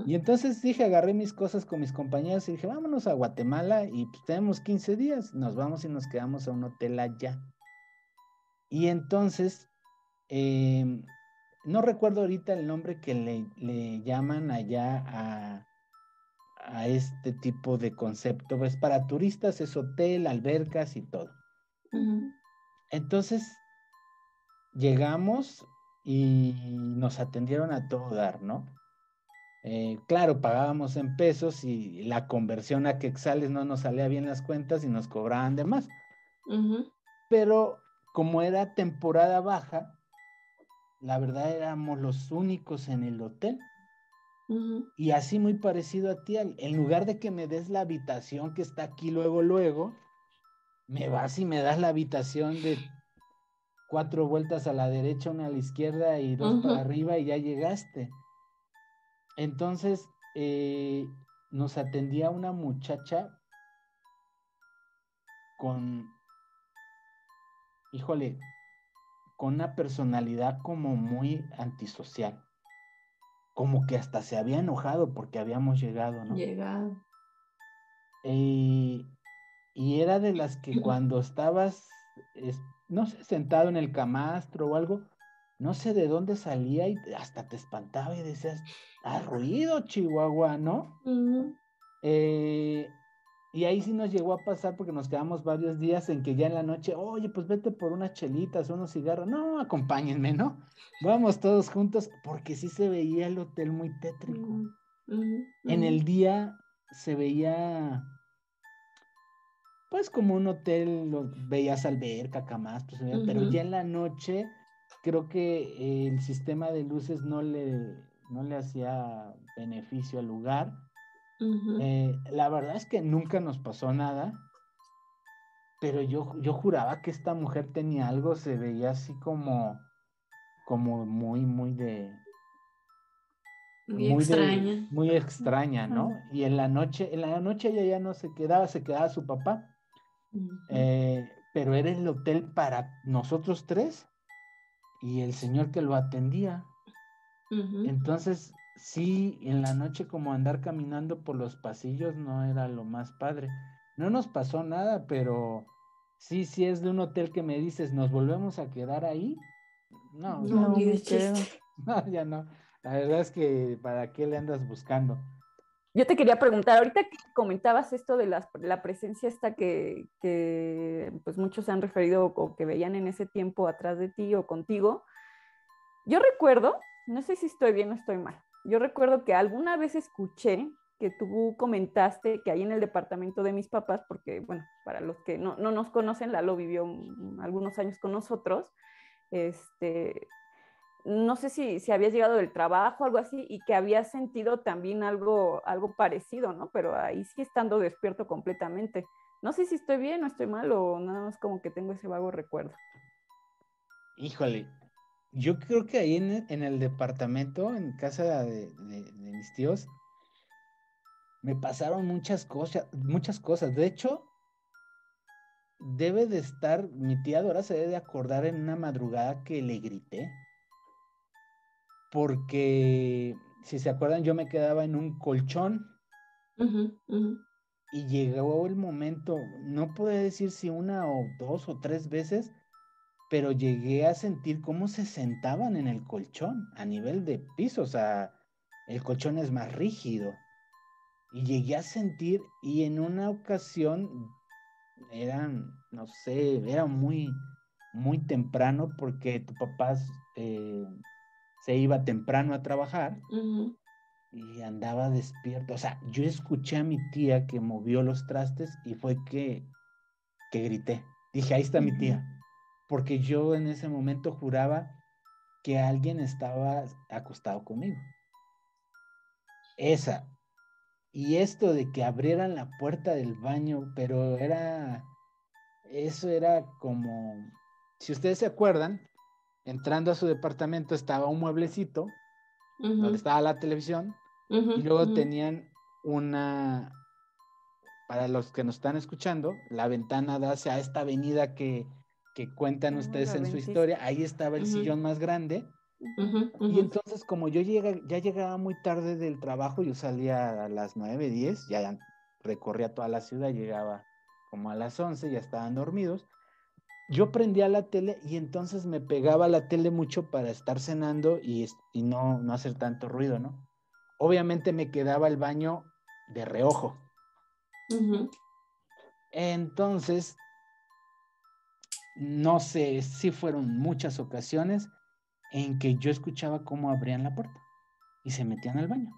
Y entonces dije, agarré mis cosas con mis compañeros y dije, vámonos a Guatemala y pues tenemos 15 días, nos vamos y nos quedamos a un hotel allá. Y entonces, em, no recuerdo ahorita el nombre que le, llaman allá a, a, este tipo de concepto, pues para turistas es hotel, albercas y todo. Entonces, llegamos y nos atendieron a todo dar, ¿no? Eh, claro, pagábamos en pesos y la conversión a quexales no nos salía bien las cuentas y nos cobraban de más. Pero como era temporada baja, la verdad éramos los únicos en el hotel. Y así muy parecido a ti, en lugar de que me des la habitación que está aquí luego, luego, me vas y me das la habitación de cuatro vueltas a la derecha, una a la izquierda y dos para arriba y ya llegaste. Entonces, eh, nos atendía una muchacha con, híjole, con una personalidad como muy antisocial. Como que hasta se había enojado porque habíamos llegado, ¿no?
Llegado.
y era de las que cuando estabas, no sé, sentado en el camastro o algo, no sé de dónde salía y hasta te espantaba y decías, ha ruido Chihuahua, ¿no? Eh, y ahí sí nos llegó a pasar porque nos quedamos varios días en que ya en la noche, oye, pues vete por unas chelitas, unos cigarros, no, acompáñenme, ¿no? Vamos todos juntos, porque sí se veía el hotel muy tétrico. En el día se veía, pues como un hotel, veías alberca, camas, pues, pero ya en la noche creo que el sistema de luces no le, no le hacía beneficio al lugar. Eh, la verdad es que nunca nos pasó nada, pero yo, yo juraba que esta mujer tenía algo, se veía así como, como muy, muy de...
Muy, extraña.
muy extraña, ¿no? Y en la noche, en la noche ella ya no se quedaba, se quedaba su papá. Eh, pero era el hotel para nosotros tres y el señor que lo atendía. Entonces, sí, en la noche como andar caminando por los pasillos no era lo más padre. No nos pasó nada, pero sí, sí es de un hotel que me dices, ¿nos volvemos a quedar ahí? No, no, no, no ya no. La verdad es que ¿para qué le andas buscando?
Yo te quería preguntar, ahorita que comentabas esto de la, la presencia esta que, pues muchos se han referido o que veían en ese tiempo atrás de ti o contigo, yo recuerdo, no sé si estoy bien o estoy mal, yo recuerdo que alguna vez escuché que tú comentaste que ahí en el departamento de mis papás, porque bueno, para los que no, no nos conocen, Lalo vivió algunos años con nosotros, este, no sé si, si habías llegado del trabajo, algo así, y que habías sentido también algo, algo parecido, ¿no? Pero ahí sí estando despierto completamente. No sé si estoy bien o estoy mal o nada más como que tengo ese vago recuerdo.
Híjole, yo creo que ahí en, el departamento, en casa de, mis tíos, me pasaron muchas cosas, muchas cosas. De hecho, debe de estar, mi tía Dora se debe de acordar en una madrugada que le grité porque si se acuerdan yo me quedaba en un colchón y llegó el momento, no puedo decir si una o dos o tres veces, pero llegué a sentir cómo se sentaban en el colchón a nivel de piso, o sea, el colchón es más rígido. Y llegué a sentir, y en una ocasión eran, no sé, era muy, muy temprano porque tu papá eh, se iba temprano a trabajar y andaba despierto. O sea, yo escuché a mi tía que movió los trastes y fue que, que grité. Dije, ahí está mi tía porque yo en ese momento juraba que alguien estaba acostado conmigo. Esa. Y esto de que abrieran la puerta del baño, pero era, eso era como, si ustedes se acuerdan, entrando a su departamento estaba un mueblecito donde estaba la televisión y luego tenían una, para los que nos están escuchando, la ventana da hacia esta avenida que que cuentan ah, ustedes en su historia, ahí estaba el sillón más grande. Y entonces como yo llega, ya llegaba muy tarde del trabajo, yo salía a las 9, 10, ya recorría toda la ciudad, llegaba como a las 11, ya estaban dormidos. Yo prendía la tele y entonces me pegaba la tele mucho para estar cenando y, y no, no hacer tanto ruido, ¿no? Obviamente me quedaba el baño de reojo. Entonces no sé si fueron muchas ocasiones en que yo escuchaba cómo abrían la puerta y se metían al baño.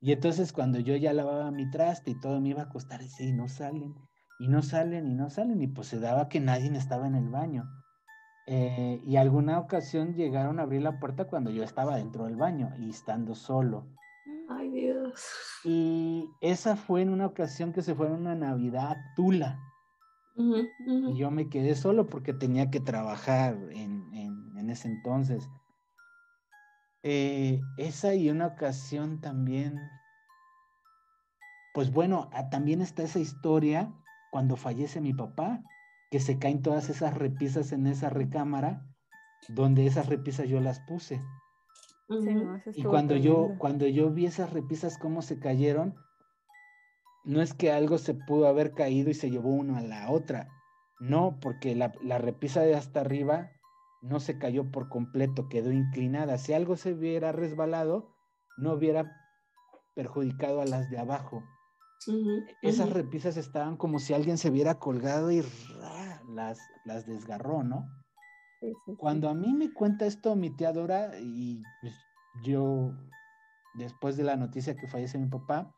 Y entonces cuando yo ya lavaba mi traste y todo me iba a acostar, y sí, no salen, y no salen, y no salen, y pues se daba que nadie estaba en el baño. Eh, y alguna ocasión llegaron a abrir la puerta cuando yo estaba dentro del baño y estando solo.
Ay, Dios.
Y esa fue en una ocasión que se fue en una Navidad a Tula. Y yo me quedé solo porque tenía que trabajar en, ese entonces. Eh, esa y una ocasión también, pues bueno, ah, también está esa historia cuando fallece mi papá, que se caen todas esas repisas en esa recámara, donde esas repisas yo las puse. y cuando yo, cuando yo vi esas repisas cómo se cayeron, no es que algo se pudo haber caído y se llevó uno a la otra. No, porque la, repisa de hasta arriba no se cayó por completo, quedó inclinada. Si algo se hubiera resbalado, no hubiera perjudicado a las de abajo. Esas repisas estaban como si alguien se hubiera colgado y las, las desgarró, ¿no? Cuando a mí me cuenta esto mi tía Dora y pues, yo, después de la noticia que fallece mi papá,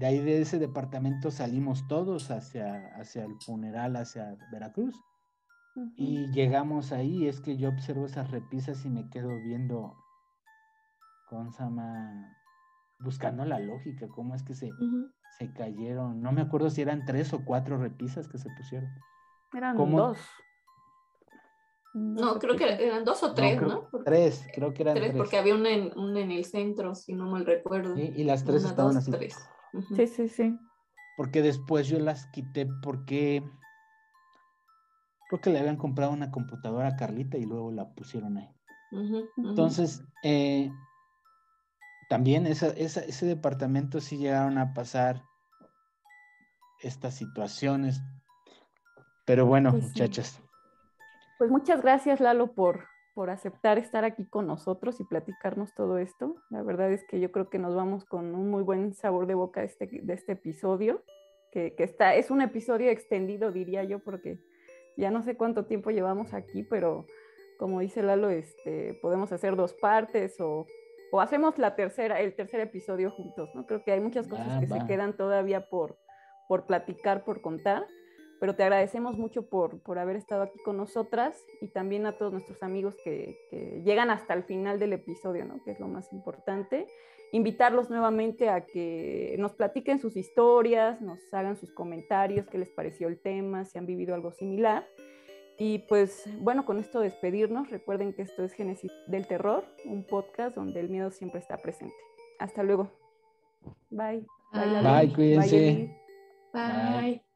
de ahí de ese departamento salimos todos hacia, hacia el funeral, hacia Veracruz. Y llegamos ahí, es que yo observo esas repisas y me quedo viendo con Sama, buscando la lógica, cómo es que se, se cayeron. No me acuerdo si eran tres o cuatro repisas que se pusieron.
Eran dos.
No, creo que eran dos o tres, ¿no?
tres, creo que eran tres.
Porque había una en, en el centro, si no mal recuerdo.
y las tres estaban así.
Sí, sí, sí.
Porque después yo las quité porque creo que le habían comprado una computadora a Carlita y luego la pusieron ahí. Entonces, eh, también ese departamento sí llegaron a pasar estas situaciones. Pero bueno, pues muchachas.
Pues muchas gracias, Lalo, por, por aceptar estar aquí con nosotros y platicarnos todo esto. La verdad es que yo creo que nos vamos con un muy buen sabor de boca de este, de este episodio, que, que, está, es un episodio extendido, diría yo, porque ya no sé cuánto tiempo llevamos aquí, pero como dice Lalo, este, podemos hacer dos partes o, o hacemos la tercera, el tercer episodio juntos, ¿no? Creo que hay muchas cosas que se quedan todavía por, por platicar, por contar pero te agradecemos mucho por, por, haber estado aquí con nosotras y también a todos nuestros amigos que, llegan hasta el final del episodio, ¿no? que es lo más importante. Invitarlos nuevamente a que nos platiquen sus historias, nos hagan sus comentarios, qué les pareció el tema, si han vivido algo similar. Y pues bueno, con esto despedirnos. Recuerden que esto es Génesis del Terror, un podcast donde el miedo siempre está presente. Hasta luego. Bye.
Bye, Bye cuídense.
Bye.